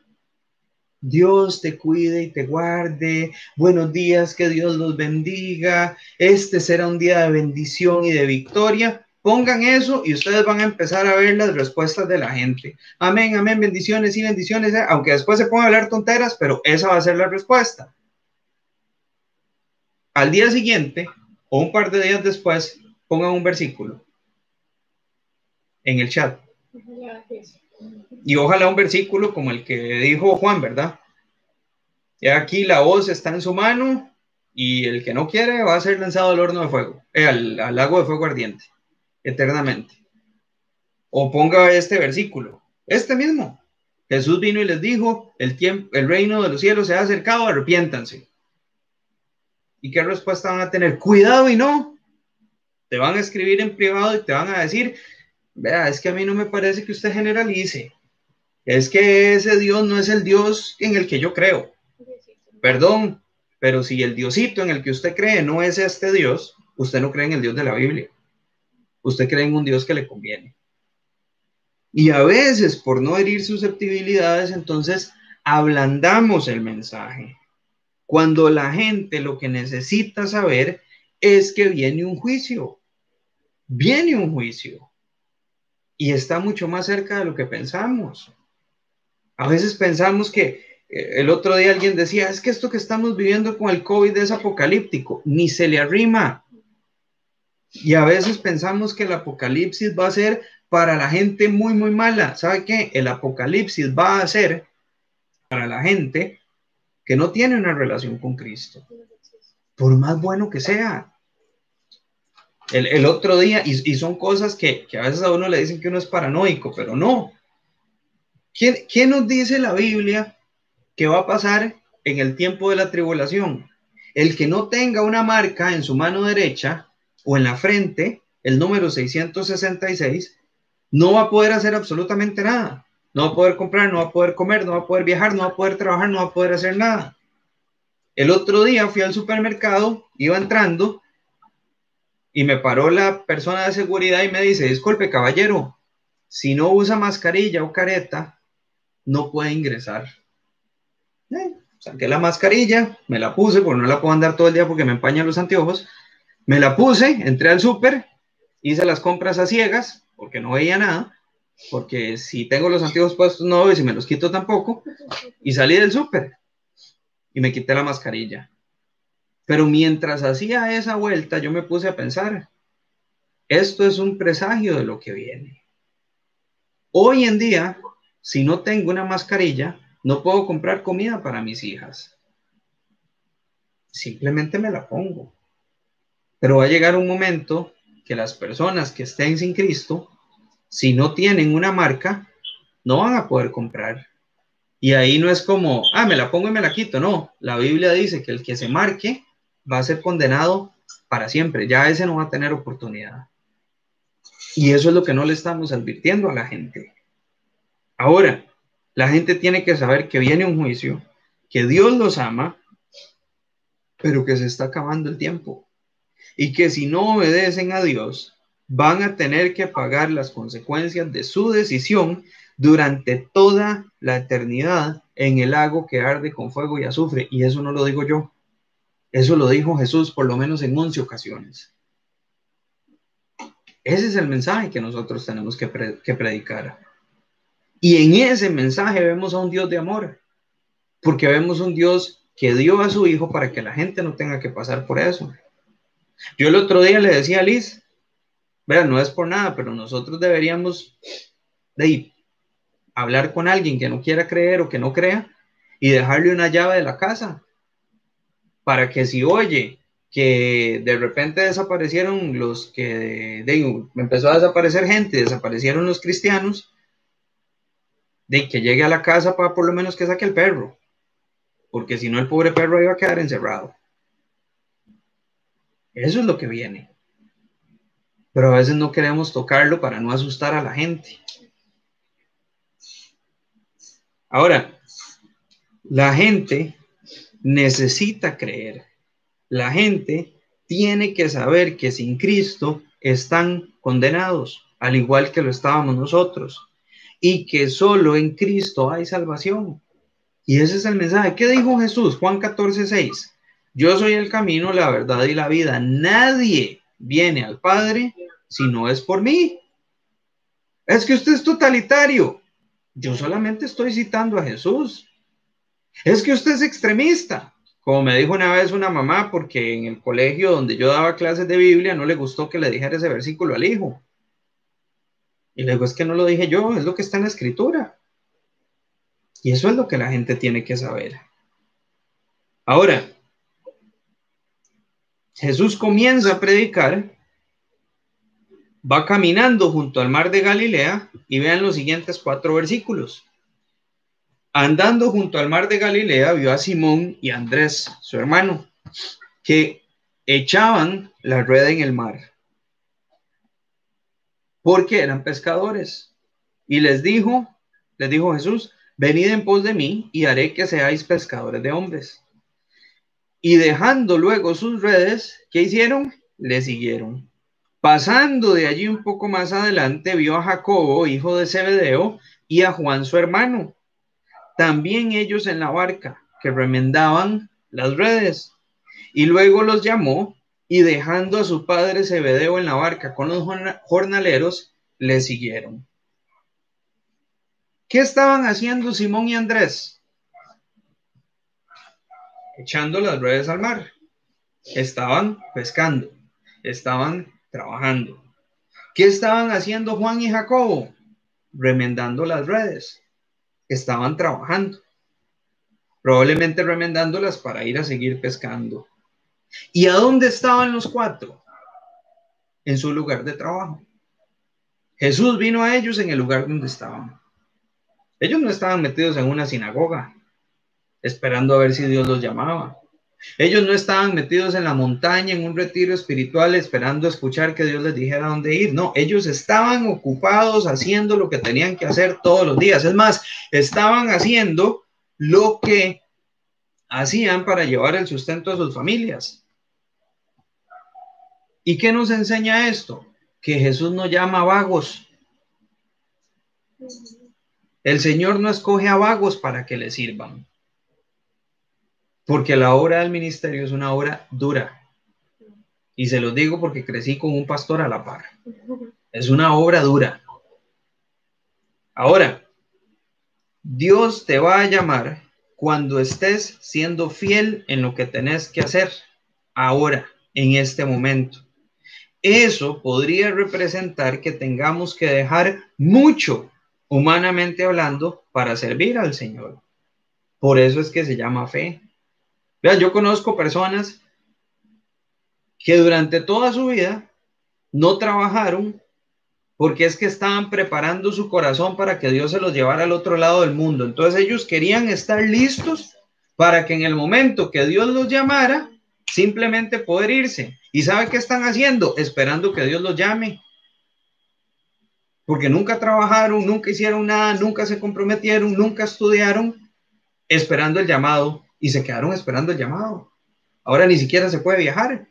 Dios te cuide y te guarde. Buenos días, que Dios los bendiga. Este será un día de bendición y de victoria. Pongan eso y ustedes van a empezar a ver las respuestas de la gente. Amén, amén, bendiciones y bendiciones, eh, aunque después se pongan a hablar tonteras, pero esa va a ser la respuesta. Al día siguiente o un par de días después, pongan un versículo en el chat. Y ojalá un versículo como el que dijo Juan, ¿verdad? Y aquí la voz está en su mano y el que no quiere va a ser lanzado al horno de fuego, eh, al, al lago de fuego ardiente eternamente. O ponga este versículo, este mismo. Jesús vino y les dijo, el, tiempo, el reino de los cielos se ha acercado, arrepiéntanse. ¿Y qué respuesta van a tener? Cuidado y no. Te van a escribir en privado y te van a decir, vea, es que a mí no me parece que usted generalice. Es que ese Dios no es el Dios en el que yo creo. Perdón, pero si el Diosito en el que usted cree no es este Dios, usted no cree en el Dios de la Biblia usted cree en un Dios que le conviene. Y a veces, por no herir susceptibilidades, entonces ablandamos el mensaje. Cuando la gente lo que necesita saber es que viene un juicio. Viene un juicio. Y está mucho más cerca de lo que pensamos. A veces pensamos que eh, el otro día alguien decía, es que esto que estamos viviendo con el COVID es apocalíptico. Ni se le arrima. Y a veces pensamos que el apocalipsis va a ser para la gente muy, muy mala. ¿Sabe qué? El apocalipsis va a ser para la gente que no tiene una relación con Cristo. Por más bueno que sea. El, otro día, y, son cosas que, a veces a uno le dicen que uno es paranoico, pero no. ¿Quién, ¿Quién nos dice la Biblia que va a pasar en el tiempo de la tribulación? El que no tenga una marca en su mano derecha o en la frente, el número 666, no va a poder hacer absolutamente nada. No va a poder comprar, no va a poder comer, no va a poder viajar, no va a poder trabajar, no va a poder hacer nada. El otro día fui al supermercado, iba entrando y me paró la persona de seguridad y me dice, disculpe caballero, si no usa mascarilla o careta, no puede ingresar. Eh, saqué la mascarilla, me la puse, porque no la puedo andar todo el día porque me empañan los anteojos Me la puse, entré al súper, hice las compras a ciegas, porque no veía nada, porque si tengo los antiguos puestos no veo, si me los quito tampoco, y salí del súper y me quité la mascarilla. Pero mientras hacía esa vuelta, yo me puse a pensar, esto es un presagio de lo que viene. Hoy en día, si no tengo una mascarilla, no puedo comprar comida para mis hijas. Simplemente me la pongo. Pero va a llegar un momento que las personas que estén sin Cristo, si no tienen una marca, no van a poder comprar. Y ahí no es como, ah, me la pongo y me la quito. No, la Biblia dice que el que se marque va a ser condenado para siempre. Ya ese no va a tener oportunidad. Y eso es lo que no le estamos advirtiendo a la gente. Ahora, la gente tiene que saber que viene un juicio, que Dios los ama, pero que se está acabando el tiempo. Y que si no obedecen a Dios, van a tener que pagar las consecuencias de su decisión durante toda la eternidad en el lago que arde con fuego y azufre. Y eso no lo digo yo. Eso lo dijo Jesús por lo menos en 11 ocasiones. Ese es el mensaje que nosotros tenemos que, predicar. Y en ese mensaje vemos a un Dios de amor, porque vemos un Dios que dio a su Hijo para que la gente no tenga que pasar por eso. Yo el otro día le decía a Liz, vean, no es por nada, pero nosotros deberíamos de hablar con alguien que no quiera creer o que no crea y dejarle una llave de la casa para que si oye que de repente desaparecieron los que, digo, empezó a desaparecer gente, desaparecieron los cristianos, de que llegue a la casa para por lo menos que saque el perro, porque si no el pobre perro iba a quedar encerrado. Eso es lo que viene. Pero a veces no queremos tocarlo para no asustar a la gente. Ahora, la gente necesita creer. La gente tiene que saber que sin Cristo están condenados, al igual que lo estábamos nosotros, y que solo en Cristo hay salvación. Y ese es el mensaje. ¿Qué dijo Jesús? Juan 14, 6. Yo soy el camino, la verdad y la vida. Nadie viene al Padre si no es por mí. Es que usted es totalitario. Yo solamente estoy citando a Jesús. Es que usted es extremista. Como me dijo una vez una mamá, porque en el colegio donde yo daba clases de Biblia no le gustó que le dijera ese versículo al hijo. Y le digo, es que no lo dije yo, es lo que está en la escritura. Y eso es lo que la gente tiene que saber. Ahora, Jesús comienza a predicar, va caminando junto al mar de Galilea y vean los siguientes cuatro versículos. Andando junto al mar de Galilea, vio a Simón y Andrés, su hermano, que echaban la rueda en el mar, porque eran pescadores. Y les dijo, les dijo Jesús, venid en pos de mí y haré que seáis pescadores de hombres. Y dejando luego sus redes, ¿qué hicieron? Le siguieron. Pasando de allí un poco más adelante, vio a Jacobo, hijo de Zebedeo, y a Juan su hermano también ellos en la barca, que remendaban las redes. Y luego los llamó y dejando a su padre Zebedeo en la barca con los jornaleros, le siguieron. ¿Qué estaban haciendo Simón y Andrés? Echando las redes al mar. Estaban pescando, estaban trabajando. ¿Qué estaban haciendo Juan y Jacobo? Remendando las redes estaban trabajando, probablemente remendándolas para ir a seguir pescando. ¿Y a dónde estaban los cuatro? En su lugar de trabajo. Jesús vino a ellos en el lugar donde estaban. Ellos no estaban metidos en una sinagoga, esperando a ver si Dios los llamaba. Ellos no estaban metidos en la montaña, en un retiro espiritual, esperando escuchar que Dios les dijera dónde ir. No, ellos estaban ocupados haciendo lo que tenían que hacer todos los días. Es más, estaban haciendo lo que hacían para llevar el sustento a sus familias. ¿Y qué nos enseña esto? Que Jesús no llama a vagos. El Señor no escoge a vagos para que le sirvan porque la obra del ministerio es una obra dura, Y se los digo porque crecí con un pastor a la par. Es una obra dura. Ahora, Dios te va a llamar cuando estés siendo fiel en lo que tenés que hacer ahora, en este momento. Eso podría representar que tengamos que dejar mucho, humanamente hablando, para servir al Señor. Por eso es que se llama fe. Vean, yo conozco personas que durante toda su vida no trabajaron porque es que estaban preparando su corazón para que Dios se los llevara al otro lado del mundo. Entonces ellos querían estar listos para que en el momento que Dios los llamara, simplemente poder irse. ¿Y sabe qué están haciendo? Esperando que Dios los llame. Porque nunca trabajaron, nunca hicieron nada, nunca se comprometieron, nunca estudiaron, esperando el llamado y se quedaron esperando el llamado. Ahora ni siquiera se puede viajar.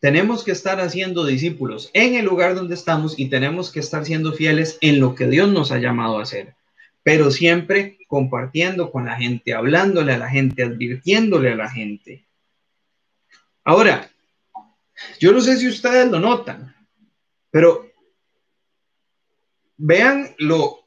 Tenemos que estar haciendo discípulos en el lugar donde estamos y tenemos que estar siendo fieles en lo que Dios nos ha llamado a hacer, pero siempre compartiendo con la gente, hablándole a la gente, advirtiéndole a la gente. Ahora, yo no sé si ustedes lo notan, pero vean lo,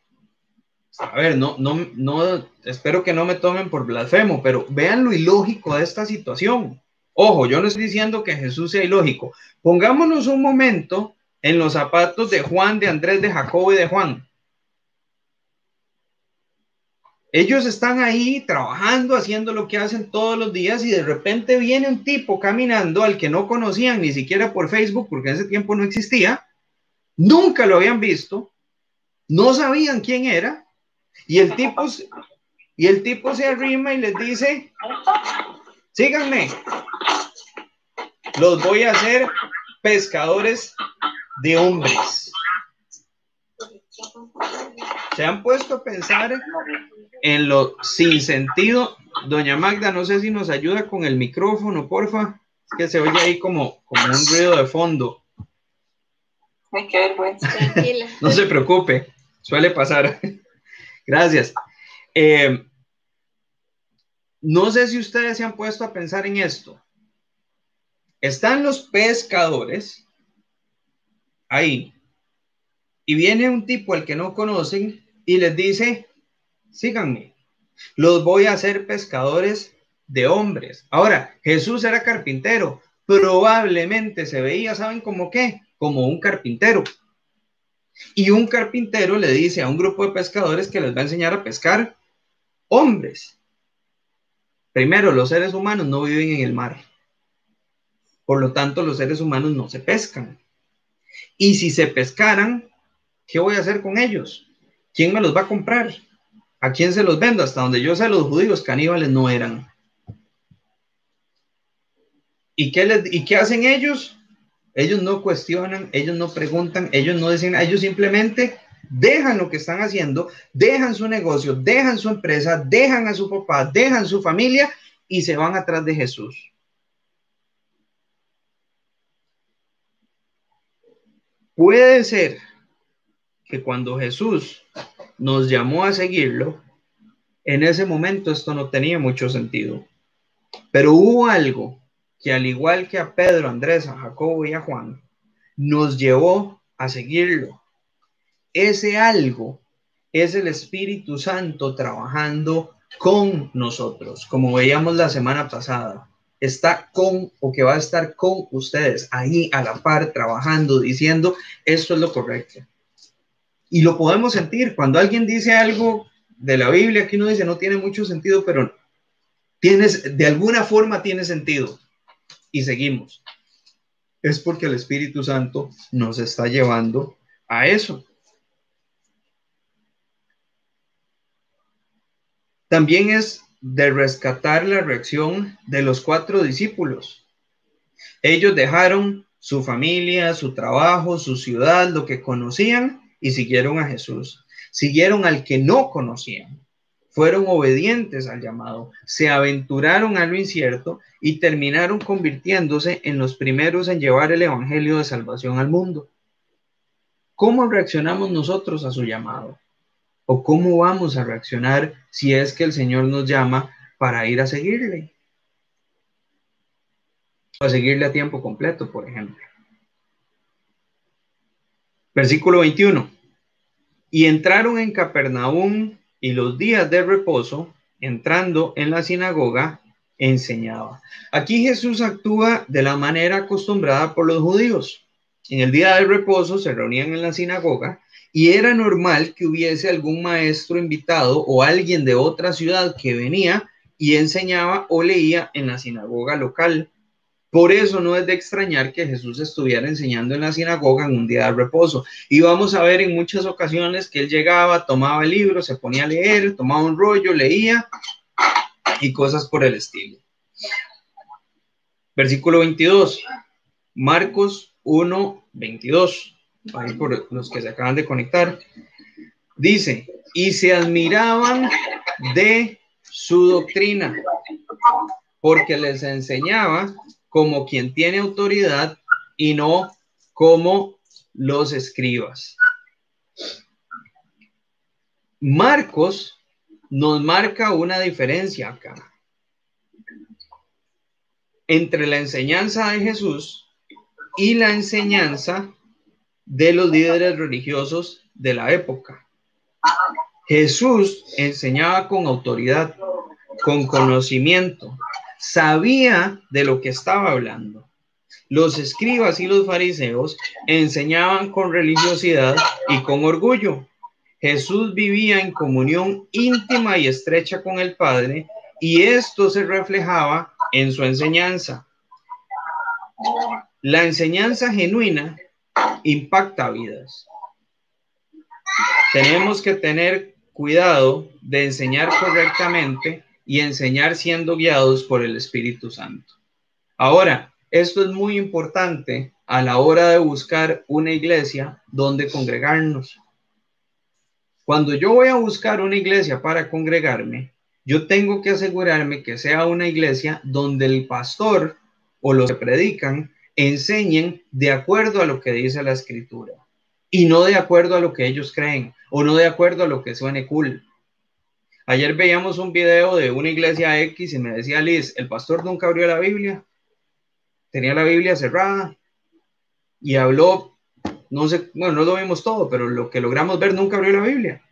a ver, no, no, no, espero que no me tomen por blasfemo, pero vean lo ilógico de esta situación. Ojo, yo no estoy diciendo que Jesús sea ilógico. Pongámonos un momento en los zapatos de Juan, de Andrés, de Jacobo y de Juan. Ellos están ahí trabajando, haciendo lo que hacen todos los días y de repente viene un tipo caminando al que no conocían ni siquiera por Facebook, porque en ese tiempo no existía, nunca lo habían visto, no sabían quién era y el tipo, y el tipo se arrima y les dice, síganme, los voy a hacer pescadores de hombres. ¿Se han puesto a pensar en lo sin sentido? Doña Magda, no sé si nos ayuda con el micrófono, porfa. Es que se oye ahí como, como un ruido de fondo. No se preocupe, suele pasar. Gracias. Eh, no sé si ustedes se han puesto a pensar en esto. Están los pescadores ahí y viene un tipo al que no conocen y les dice, síganme, los voy a hacer pescadores de hombres. Ahora, Jesús era carpintero, probablemente se veía, ¿saben cómo qué? Como un carpintero. Y un carpintero le dice a un grupo de pescadores que les va a enseñar a pescar hombres. Primero, los seres humanos no viven en el mar. Por lo tanto, los seres humanos no se pescan. Y si se pescaran, ¿qué voy a hacer con ellos? ¿Quién me los va a comprar? ¿A quién se los vendo? Hasta donde yo sé, los judíos caníbales no eran. ¿Y qué, les, ¿Y qué hacen ellos? Ellos no cuestionan, ellos no preguntan, ellos no dicen, ellos simplemente dejan lo que están haciendo, dejan su negocio, dejan su empresa, dejan a su papá, dejan su familia y se van atrás de Jesús. Puede ser que cuando Jesús nos llamó a seguirlo, en ese momento esto no tenía mucho sentido. Pero hubo algo que al igual que a Pedro, Andrés, a Jacobo y a Juan, nos llevó a seguirlo. Ese algo es el Espíritu Santo trabajando con nosotros, como veíamos la semana pasada está con o que va a estar con ustedes ahí a la par trabajando, diciendo esto es lo correcto. Y lo podemos sentir cuando alguien dice algo de la Biblia que uno dice no tiene mucho sentido, pero tienes de alguna forma tiene sentido y seguimos. Es porque el Espíritu Santo nos está llevando a eso. También es de rescatar la reacción de los cuatro discípulos. Ellos dejaron su familia, su trabajo, su ciudad, lo que conocían y siguieron a Jesús. Siguieron al que no conocían. Fueron obedientes al llamado, se aventuraron a lo incierto y terminaron convirtiéndose en los primeros en llevar el Evangelio de salvación al mundo. ¿Cómo reaccionamos nosotros a su llamado? ¿O cómo vamos a reaccionar si es que el Señor nos llama para ir a seguirle? a seguirle a tiempo completo, por ejemplo. Versículo 21. Y entraron en Capernaum y los días de reposo, entrando en la sinagoga, enseñaba. Aquí Jesús actúa de la manera acostumbrada por los judíos. En el día del reposo se reunían en la sinagoga y era normal que hubiese algún maestro invitado o alguien de otra ciudad que venía y enseñaba o leía en la sinagoga local. Por eso no es de extrañar que Jesús estuviera enseñando en la sinagoga en un día de reposo. Y vamos a ver en muchas ocasiones que él llegaba, tomaba el libro, se ponía a leer, tomaba un rollo, leía y cosas por el estilo. Versículo 22. Marcos 1, 22. Por los que se acaban de conectar. Dice, y se admiraban de su doctrina, porque les enseñaba como quien tiene autoridad y no como los escribas. Marcos nos marca una diferencia acá entre la enseñanza de Jesús y la enseñanza de los líderes religiosos de la época. Jesús enseñaba con autoridad, con conocimiento, sabía de lo que estaba hablando. Los escribas y los fariseos enseñaban con religiosidad y con orgullo. Jesús vivía en comunión íntima y estrecha con el Padre y esto se reflejaba en su enseñanza. La enseñanza genuina impacta vidas. Tenemos que tener cuidado de enseñar correctamente y enseñar siendo guiados por el Espíritu Santo. Ahora, esto es muy importante a la hora de buscar una iglesia donde congregarnos. Cuando yo voy a buscar una iglesia para congregarme, yo tengo que asegurarme que sea una iglesia donde el pastor o los que predican enseñen de acuerdo a lo que dice la escritura y no de acuerdo a lo que ellos creen o no de acuerdo a lo que suene cool. Ayer veíamos un video de una iglesia X y me decía Liz, el pastor nunca abrió la Biblia, tenía la Biblia cerrada y habló, no sé, bueno, no lo vimos todo, pero lo que logramos ver nunca abrió la Biblia.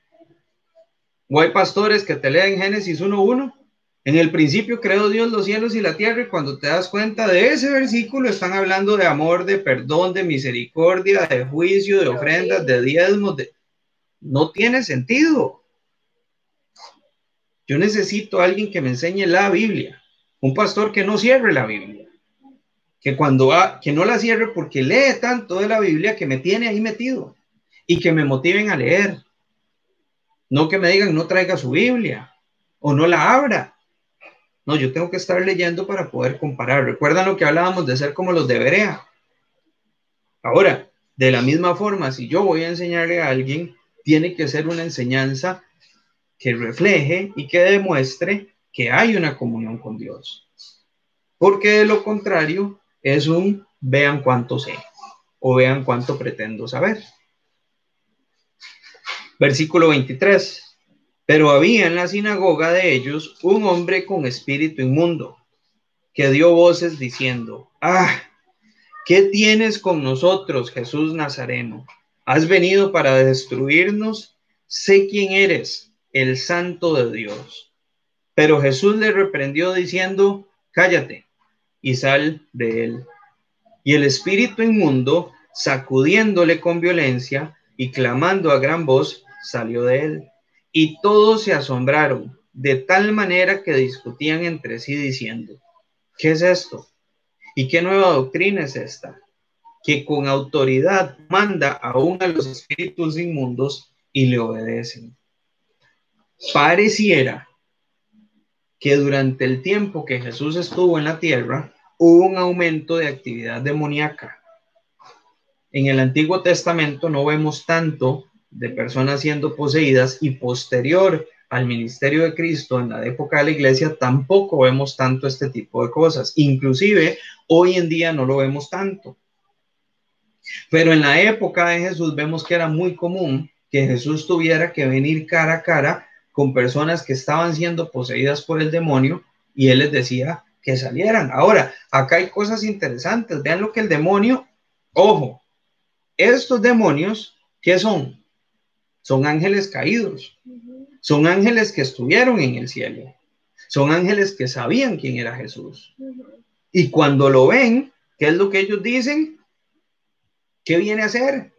O hay pastores que te leen Génesis 1.1. En el principio creó Dios los cielos y la tierra y cuando te das cuenta de ese versículo están hablando de amor, de perdón, de misericordia, de juicio, de ofrendas, de diezmos. No tiene sentido. Yo necesito a alguien que me enseñe la Biblia, un pastor que no cierre la Biblia, que cuando va, que no la cierre porque lee tanto de la Biblia que me tiene ahí metido y que me motiven a leer. No que me digan no traiga su Biblia o no la abra. No, yo tengo que estar leyendo para poder comparar. Recuerdan lo que hablábamos de ser como los de Berea. Ahora, de la misma forma, si yo voy a enseñarle a alguien, tiene que ser una enseñanza que refleje y que demuestre que hay una comunión con Dios. Porque de lo contrario es un vean cuánto sé o vean cuánto pretendo saber. Versículo 23. Pero había en la sinagoga de ellos un hombre con espíritu inmundo que dio voces diciendo, ah, ¿qué tienes con nosotros, Jesús Nazareno? ¿Has venido para destruirnos? Sé quién eres el santo de Dios. Pero Jesús le reprendió diciendo, cállate y sal de él. Y el espíritu inmundo, sacudiéndole con violencia y clamando a gran voz, salió de él. Y todos se asombraron, de tal manera que discutían entre sí diciendo, ¿qué es esto? ¿Y qué nueva doctrina es esta? Que con autoridad manda aún a los espíritus inmundos y le obedecen pareciera que durante el tiempo que Jesús estuvo en la tierra, hubo un aumento de actividad demoníaca. En el Antiguo Testamento no vemos tanto de personas siendo poseídas y posterior al ministerio de Cristo en la época de la iglesia tampoco vemos tanto este tipo de cosas. Inclusive hoy en día no lo vemos tanto. Pero en la época de Jesús vemos que era muy común que Jesús tuviera que venir cara a cara con personas que estaban siendo poseídas por el demonio y él les decía que salieran. Ahora, acá hay cosas interesantes. Vean lo que el demonio, ojo, estos demonios, ¿qué son? Son ángeles caídos. Son ángeles que estuvieron en el cielo. Son ángeles que sabían quién era Jesús. Y cuando lo ven, ¿qué es lo que ellos dicen? ¿Qué viene a hacer?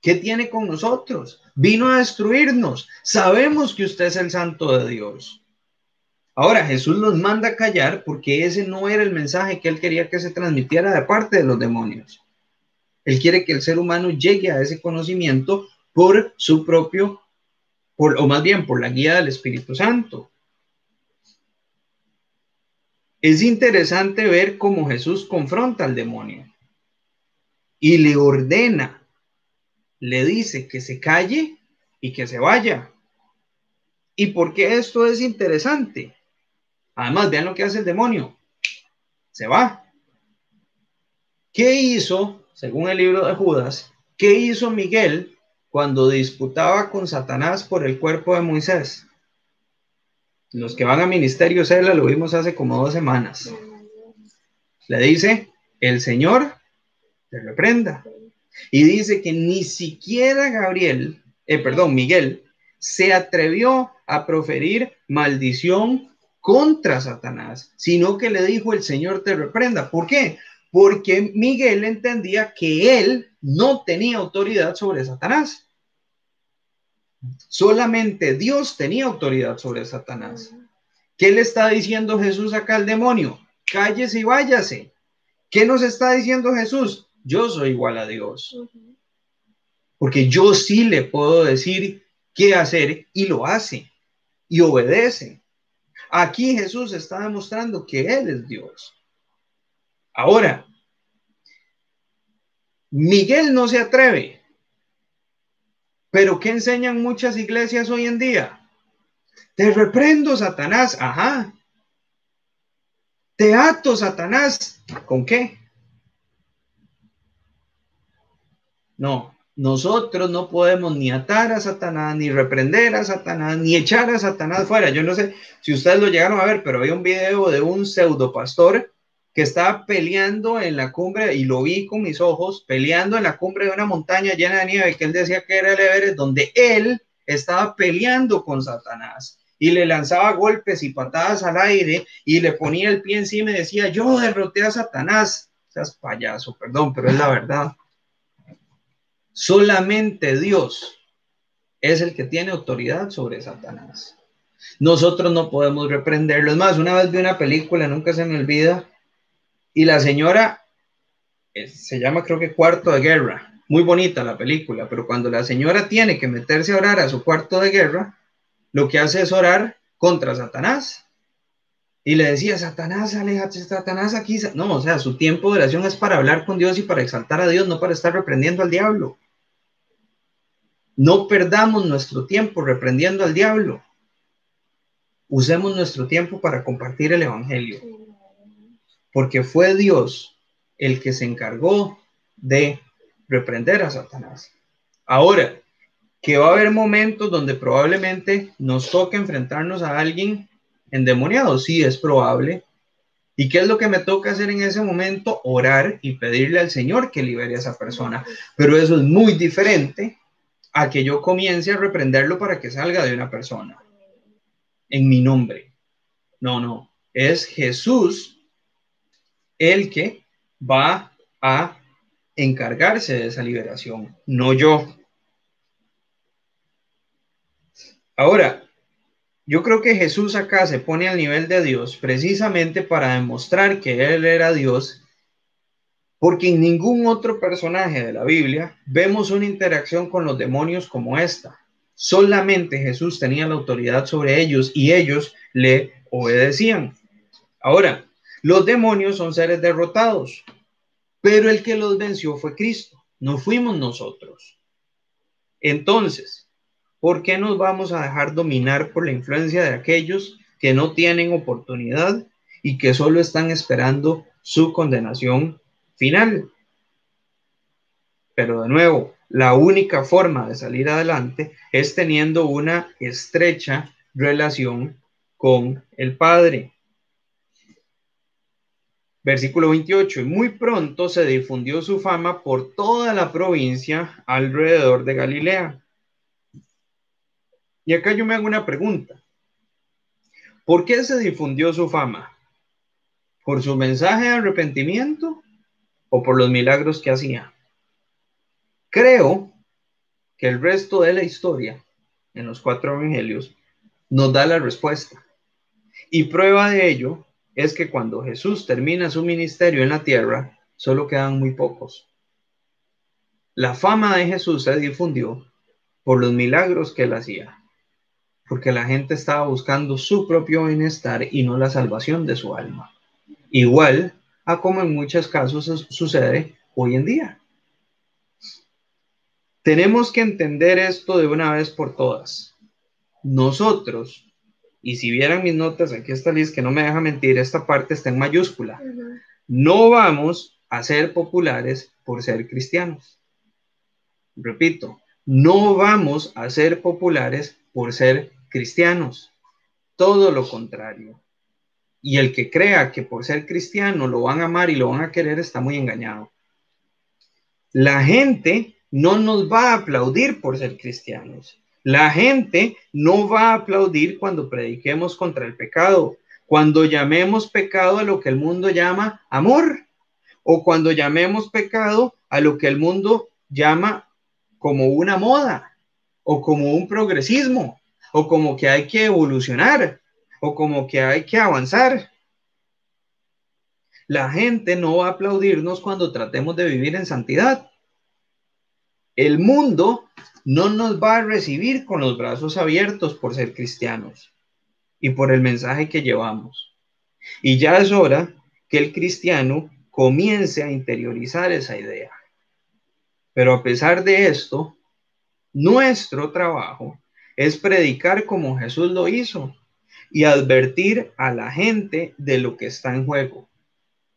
¿Qué tiene con nosotros? Vino a destruirnos. Sabemos que usted es el santo de Dios. Ahora Jesús los manda a callar porque ese no era el mensaje que él quería que se transmitiera de parte de los demonios. Él quiere que el ser humano llegue a ese conocimiento por su propio, por, o más bien por la guía del Espíritu Santo. Es interesante ver cómo Jesús confronta al demonio y le ordena, le dice que se calle y que se vaya. ¿Y por qué esto es interesante? Además, vean lo que hace el demonio. Se va. ¿Qué hizo, según el libro de Judas, qué hizo Miguel cuando disputaba con Satanás por el cuerpo de Moisés? Los que van a ministerio Cela lo vimos hace como dos semanas. Le dice, el Señor te reprenda. Y dice que ni siquiera Gabriel, eh, perdón, Miguel, se atrevió a proferir maldición contra Satanás, sino que le dijo el Señor te reprenda. ¿Por qué? Porque Miguel entendía que él no tenía autoridad sobre Satanás. Solamente Dios tenía autoridad sobre Satanás. ¿Qué le está diciendo Jesús acá al demonio? Cállese y váyase. ¿Qué nos está diciendo Jesús? Yo soy igual a Dios. Porque yo sí le puedo decir qué hacer y lo hace y obedece. Aquí Jesús está demostrando que Él es Dios. Ahora, Miguel no se atreve, pero ¿qué enseñan muchas iglesias hoy en día? Te reprendo, Satanás. Ajá. Te ato, Satanás. ¿Con qué? No, nosotros no podemos ni atar a Satanás, ni reprender a Satanás, ni echar a Satanás fuera. Yo no sé si ustedes lo llegaron a ver, pero había un video de un pseudo pastor que estaba peleando en la cumbre, y lo vi con mis ojos, peleando en la cumbre de una montaña llena de nieve, que él decía que era el Everest, donde él estaba peleando con Satanás y le lanzaba golpes y patadas al aire y le ponía el pie encima y decía, yo derroté a Satanás. Seas payaso, perdón, pero es la verdad. Solamente Dios es el que tiene autoridad sobre Satanás. Nosotros no podemos reprenderlo. Es más, una vez vi una película, nunca se me olvida, y la señora eh, se llama creo que Cuarto de Guerra. Muy bonita la película, pero cuando la señora tiene que meterse a orar a su cuarto de guerra, lo que hace es orar contra Satanás. Y le decía, Satanás, aléjate, Satanás aquí. No, o sea, su tiempo de oración es para hablar con Dios y para exaltar a Dios, no para estar reprendiendo al diablo. No perdamos nuestro tiempo reprendiendo al diablo. Usemos nuestro tiempo para compartir el Evangelio. Porque fue Dios el que se encargó de reprender a Satanás. Ahora, que va a haber momentos donde probablemente nos toque enfrentarnos a alguien endemoniado, sí es probable. ¿Y qué es lo que me toca hacer en ese momento? Orar y pedirle al Señor que libere a esa persona. Pero eso es muy diferente a que yo comience a reprenderlo para que salga de una persona en mi nombre. No, no, es Jesús el que va a encargarse de esa liberación, no yo. Ahora, yo creo que Jesús acá se pone al nivel de Dios precisamente para demostrar que Él era Dios porque en ningún otro personaje de la Biblia vemos una interacción con los demonios como esta. Solamente Jesús tenía la autoridad sobre ellos y ellos le obedecían. Ahora, los demonios son seres derrotados, pero el que los venció fue Cristo, no fuimos nosotros. Entonces, ¿por qué nos vamos a dejar dominar por la influencia de aquellos que no tienen oportunidad y que solo están esperando su condenación final. Pero de nuevo, la única forma de salir adelante es teniendo una estrecha relación con el Padre. Versículo 28. Y muy pronto se difundió su fama por toda la provincia alrededor de Galilea. Y acá yo me hago una pregunta. ¿Por qué se difundió su fama? ¿Por su mensaje de arrepentimiento o por los milagros que hacía? Creo que el resto de la historia en los cuatro evangelios nos da la respuesta. Y prueba de ello es que cuando Jesús termina su ministerio en la tierra, solo quedan muy pocos. La fama de Jesús se difundió por los milagros que él hacía, porque la gente estaba buscando su propio bienestar y no la salvación de su alma. Igual a como en muchos casos sucede hoy en día. Tenemos que entender esto de una vez por todas. Nosotros y si vieran mis notas, aquí está Liz, que no me deja mentir, esta parte está en mayúscula. No vamos a ser populares por ser cristianos. Repito, no vamos a ser populares por ser cristianos. Todo lo contrario. Y el que crea que por ser cristiano lo van a amar y lo van a querer está muy engañado. La gente no nos va a aplaudir por ser cristianos. La gente no va a aplaudir cuando prediquemos contra el pecado, cuando llamemos pecado a lo que el mundo llama amor, o cuando llamemos pecado a lo que el mundo llama como una moda, o como un progresismo, o como que hay que evolucionar, o como que hay que avanzar. La gente no va a aplaudirnos cuando tratemos de vivir en santidad. El mundo no nos va a recibir con los brazos abiertos por ser cristianos y por el mensaje que llevamos. Y ya es hora que el cristiano comience a interiorizar esa idea. Pero a pesar de esto, nuestro trabajo es predicar como Jesús lo hizo y advertir a la gente de lo que está en juego.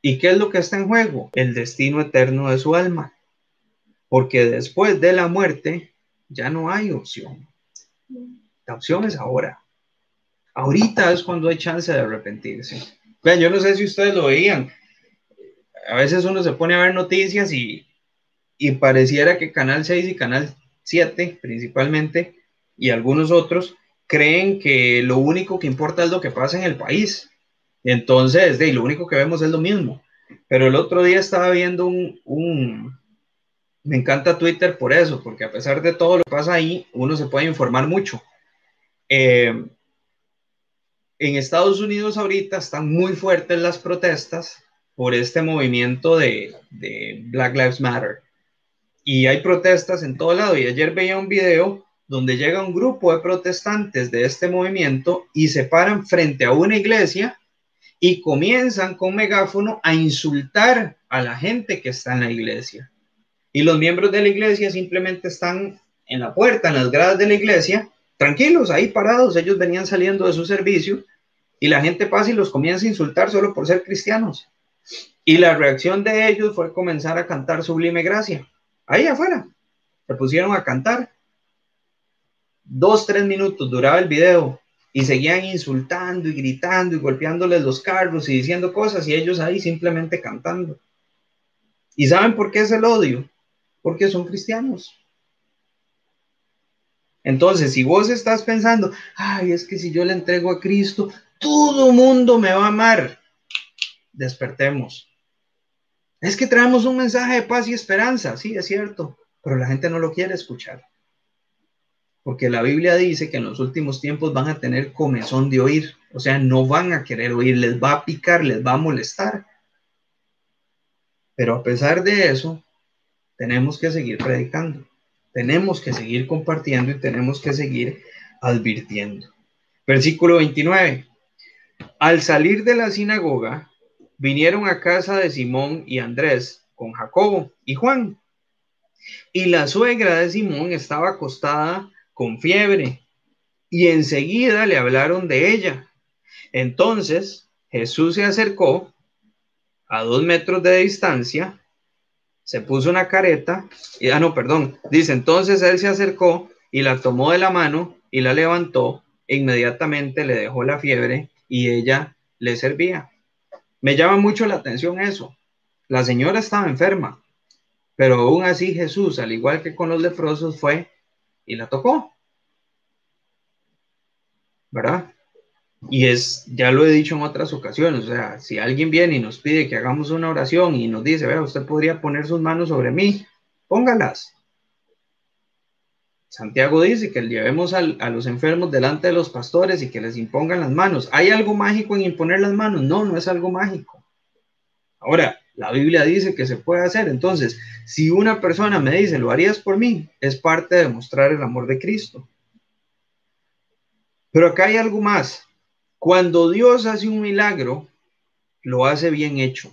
¿Y qué es lo que está en juego? El destino eterno de su alma. Porque después de la muerte ya no hay opción. La opción es ahora. Ahorita es cuando hay chance de arrepentirse. Vean, yo no sé si ustedes lo veían. A veces uno se pone a ver noticias y, y pareciera que Canal 6 y Canal 7 principalmente y algunos otros creen que lo único que importa es lo que pasa en el país. Entonces, de, lo único que vemos es lo mismo. Pero el otro día estaba viendo un, un, me encanta Twitter por eso, porque a pesar de todo lo que pasa ahí, uno se puede informar mucho. Eh, en Estados Unidos ahorita están muy fuertes las protestas por este movimiento de, de, Black Lives Matter. Y hay protestas en todo lado. Y ayer veía un video donde llega un grupo de protestantes de este movimiento y se paran frente a una iglesia y comienzan con megáfono a insultar a la gente que está en la iglesia. Y los miembros de la iglesia simplemente están en la puerta, en las gradas de la iglesia, tranquilos, ahí parados. Ellos venían saliendo de su servicio y la gente pasa y los comienza a insultar solo por ser cristianos. Y la reacción de ellos fue comenzar a cantar Sublime Gracia. Ahí afuera. Se pusieron a cantar. Dos, tres minutos duraba el video y seguían insultando y gritando y golpeándoles los carros y diciendo cosas y ellos ahí simplemente cantando. ¿Y saben por qué es el odio? Porque son cristianos. Entonces, si vos estás pensando, ay, es que si yo le entrego a Cristo, todo mundo me va a amar, despertemos. Es que traemos un mensaje de paz y esperanza, sí, es cierto, pero la gente no lo quiere escuchar. Porque la Biblia dice que en los últimos tiempos van a tener comezón de oír, o sea, no van a querer oír, les va a picar, les va a molestar. Pero a pesar de eso, tenemos que seguir predicando, tenemos que seguir compartiendo y tenemos que seguir advirtiendo. Versículo 29. Al salir de la sinagoga, vinieron a casa de Simón y Andrés con Jacobo y Juan. Y la suegra de Simón estaba acostada con fiebre y enseguida le hablaron de ella. Entonces Jesús se acercó a dos metros de distancia se puso una careta, y, ah, no, perdón, dice, entonces él se acercó y la tomó de la mano y la levantó, e inmediatamente le dejó la fiebre y ella le servía. Me llama mucho la atención eso. La señora estaba enferma, pero aún así Jesús, al igual que con los leprosos, fue y la tocó. ¿Verdad? Y es, ya lo he dicho en otras ocasiones, o sea, si alguien viene y nos pide que hagamos una oración y nos dice, vea, usted podría poner sus manos sobre mí, póngalas. Santiago dice que llevemos a los enfermos delante de los pastores y que les impongan las manos. ¿Hay algo mágico en imponer las manos? No, no es algo mágico. Ahora, la Biblia dice que se puede hacer. Entonces, si una persona me dice, lo harías por mí, es parte de mostrar el amor de Cristo. Pero acá hay algo más. Cuando Dios hace un milagro, lo hace bien hecho,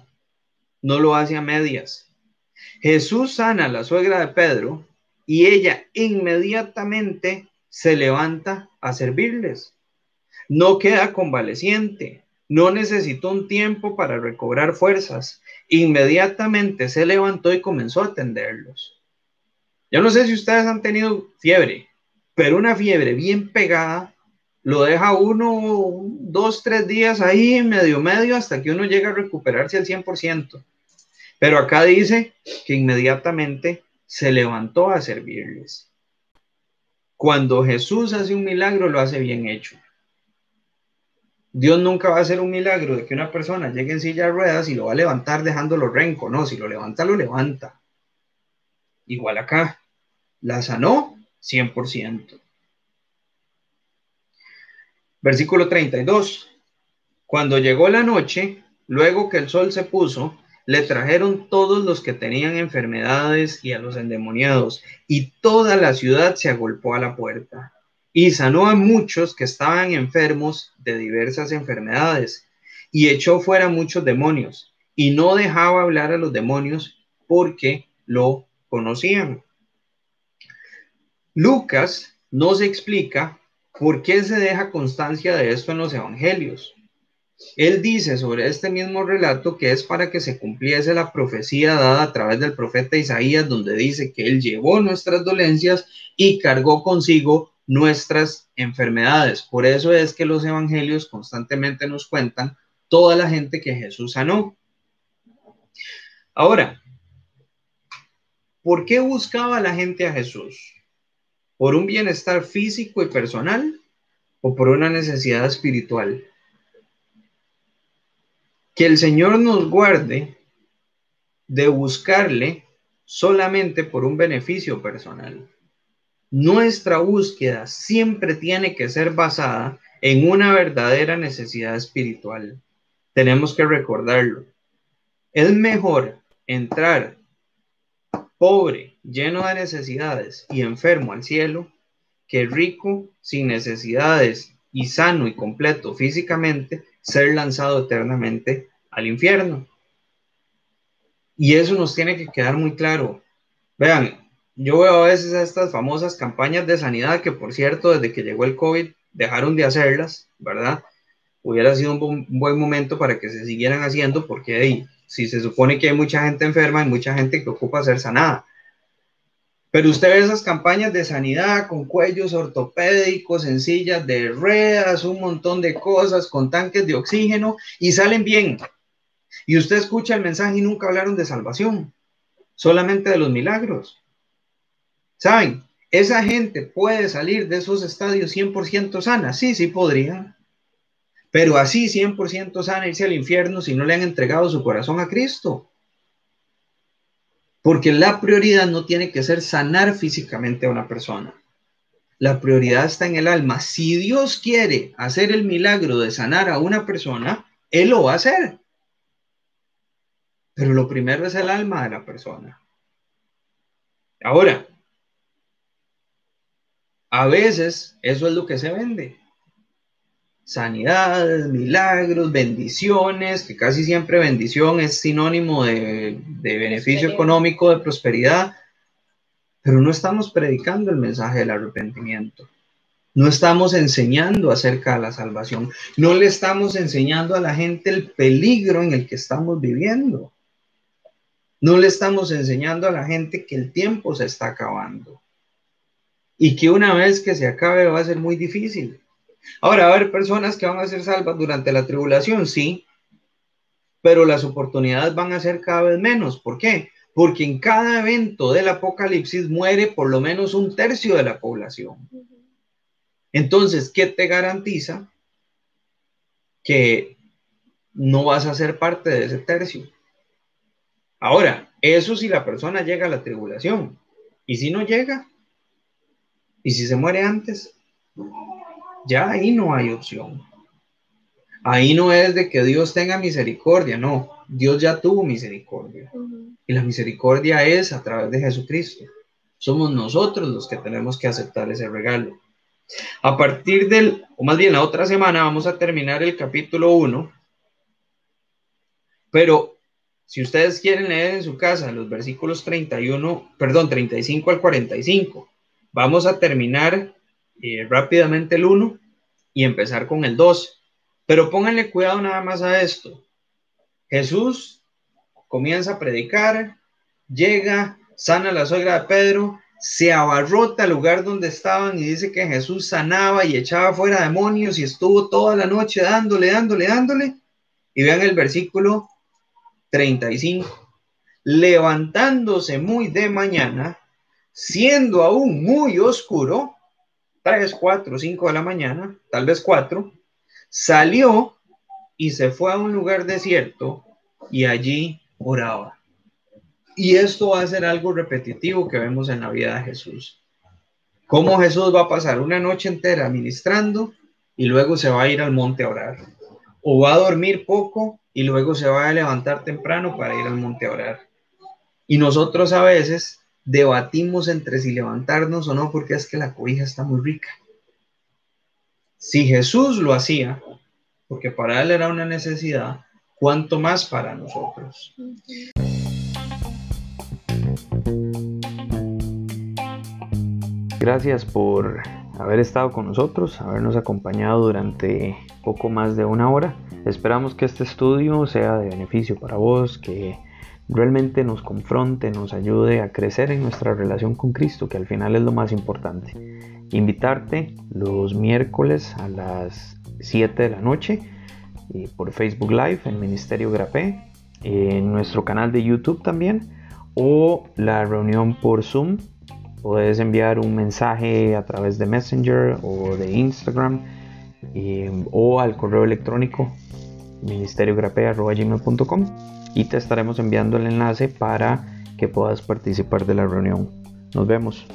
no lo hace a medias. Jesús sana a la suegra de Pedro y ella inmediatamente se levanta a servirles. No queda convaleciente, no necesitó un tiempo para recobrar fuerzas. Inmediatamente se levantó y comenzó a atenderlos. Yo no sé si ustedes han tenido fiebre, pero una fiebre bien pegada lo deja uno dos, tres días ahí, medio, medio, hasta que uno llega a recuperarse al 100%. Pero acá dice que inmediatamente se levantó a servirles. Cuando Jesús hace un milagro, lo hace bien hecho. Dios nunca va a hacer un milagro de que una persona llegue en silla de ruedas y lo va a levantar dejándolo renco. No, si lo levanta, lo levanta. Igual acá. La sanó 100%. Versículo 32. Cuando llegó la noche, luego que el sol se puso, le trajeron todos los que tenían enfermedades y a los endemoniados, y toda la ciudad se agolpó a la puerta. Y sanó a muchos que estaban enfermos de diversas enfermedades, y echó fuera muchos demonios, y no dejaba hablar a los demonios porque lo conocían. Lucas nos explica por qué se deja constancia de esto en los evangelios. Él dice sobre este mismo relato que es para que se cumpliese la profecía dada a través del profeta Isaías, donde dice que él llevó nuestras dolencias y cargó consigo nuestras enfermedades. Por eso es que los evangelios constantemente nos cuentan toda la gente que Jesús sanó. Ahora, ¿por qué buscaba la gente a Jesús? ¿Por un bienestar físico y personal o por una necesidad espiritual? Que el Señor nos guarde de buscarle solamente por un beneficio personal. Nuestra búsqueda siempre tiene que ser basada en una verdadera necesidad espiritual. Tenemos que recordarlo. Es mejor entrar pobre, lleno de necesidades y enfermo al cielo, que rico, sin necesidades y sano y completo físicamente, ser lanzado eternamente al infierno. Y eso nos tiene que quedar muy claro. Vean, yo veo a veces estas famosas campañas de sanidad que, por cierto, desde que llegó el COVID dejaron de hacerlas, ¿verdad? Hubiera sido un, buen momento para que se siguieran haciendo porque si se supone que hay mucha gente enferma, hay mucha gente que ocupa ser sanada. Pero usted ve esas campañas de sanidad con cuellos ortopédicos, en sillas de ruedas, un montón de cosas, con tanques de oxígeno y salen bien. Y usted escucha el mensaje y nunca hablaron de salvación, solamente de los milagros. ¿Saben? ¿Esa gente puede salir de esos estadios 100% sana? Sí, sí podría. Pero así 100% sana irse al infierno si no le han entregado su corazón a Cristo. Porque la prioridad no tiene que ser sanar físicamente a una persona. La prioridad está en el alma. Si Dios quiere hacer el milagro de sanar a una persona, Él lo va a hacer. Pero lo primero es el alma de la persona. Ahora, a veces eso es lo que se vende sanidades, milagros, bendiciones, que casi siempre bendición es sinónimo de, beneficio económico, de prosperidad, pero no estamos predicando el mensaje del arrepentimiento. No estamos enseñando acerca de la salvación. No le estamos enseñando a la gente el peligro en el que estamos viviendo. No le estamos enseñando a la gente que el tiempo se está acabando y que una vez que se acabe va a ser muy difícil. Ahora, va a haber personas que van a ser salvas durante la tribulación, sí, pero las oportunidades van a ser cada vez menos. ¿Por qué? Porque en cada evento del apocalipsis muere por lo menos un tercio de la población. Entonces, ¿qué te garantiza que no vas a ser parte de ese tercio? Ahora, eso si la persona llega a la tribulación. ¿Y si no llega? ¿Y si se muere antes? Ya ahí no hay opción. Ahí no es de que Dios tenga misericordia, no. Dios ya tuvo misericordia. Y la misericordia es a través de Jesucristo. Somos nosotros los que tenemos que aceptar ese regalo. A partir del, o más bien la otra semana, vamos a terminar el capítulo 1. Pero si ustedes quieren leer en su casa los versículos 31, perdón, 35 al 45, vamos a terminar eh, rápidamente el 1 y empezar con el 2. Pero pónganle cuidado nada más a esto. Jesús comienza a predicar, llega, sana a la suegra de Pedro, se abarrota al lugar donde estaban y dice que Jesús sanaba y echaba fuera demonios y estuvo toda la noche dándole, dándole, dándole. Y vean el versículo 35. Levantándose muy de mañana, siendo aún muy oscuro, 3, 4, 5 de la mañana, tal vez 4, salió y se fue a un lugar desierto y allí oraba. Y esto va a ser algo repetitivo que vemos en la vida de Jesús. Cómo Jesús va a pasar una noche entera ministrando y luego se va a ir al monte a orar. O va a dormir poco y luego se va a levantar temprano para ir al monte a orar. Y nosotros a veces debatimos entre si levantarnos o no porque es que la cobija está muy rica. Si Jesús lo hacía, porque para él era una necesidad, ¿cuánto más para nosotros? Gracias por haber estado con nosotros, habernos acompañado durante poco más de una hora. Esperamos que este estudio sea de beneficio para vos, que realmente nos confronte, nos ayude a crecer en nuestra relación con Cristo, que al final es lo más importante. Invitarte los miércoles a las 7 de la noche eh, por Facebook Live en Ministerio Grapé, en nuestro canal de YouTube también, o la reunión por Zoom. Puedes enviar un mensaje a través de Messenger o de Instagram eh, o al correo electrónico ministeriogrape.com y te estaremos enviando el enlace para que puedas participar de la reunión. Nos vemos.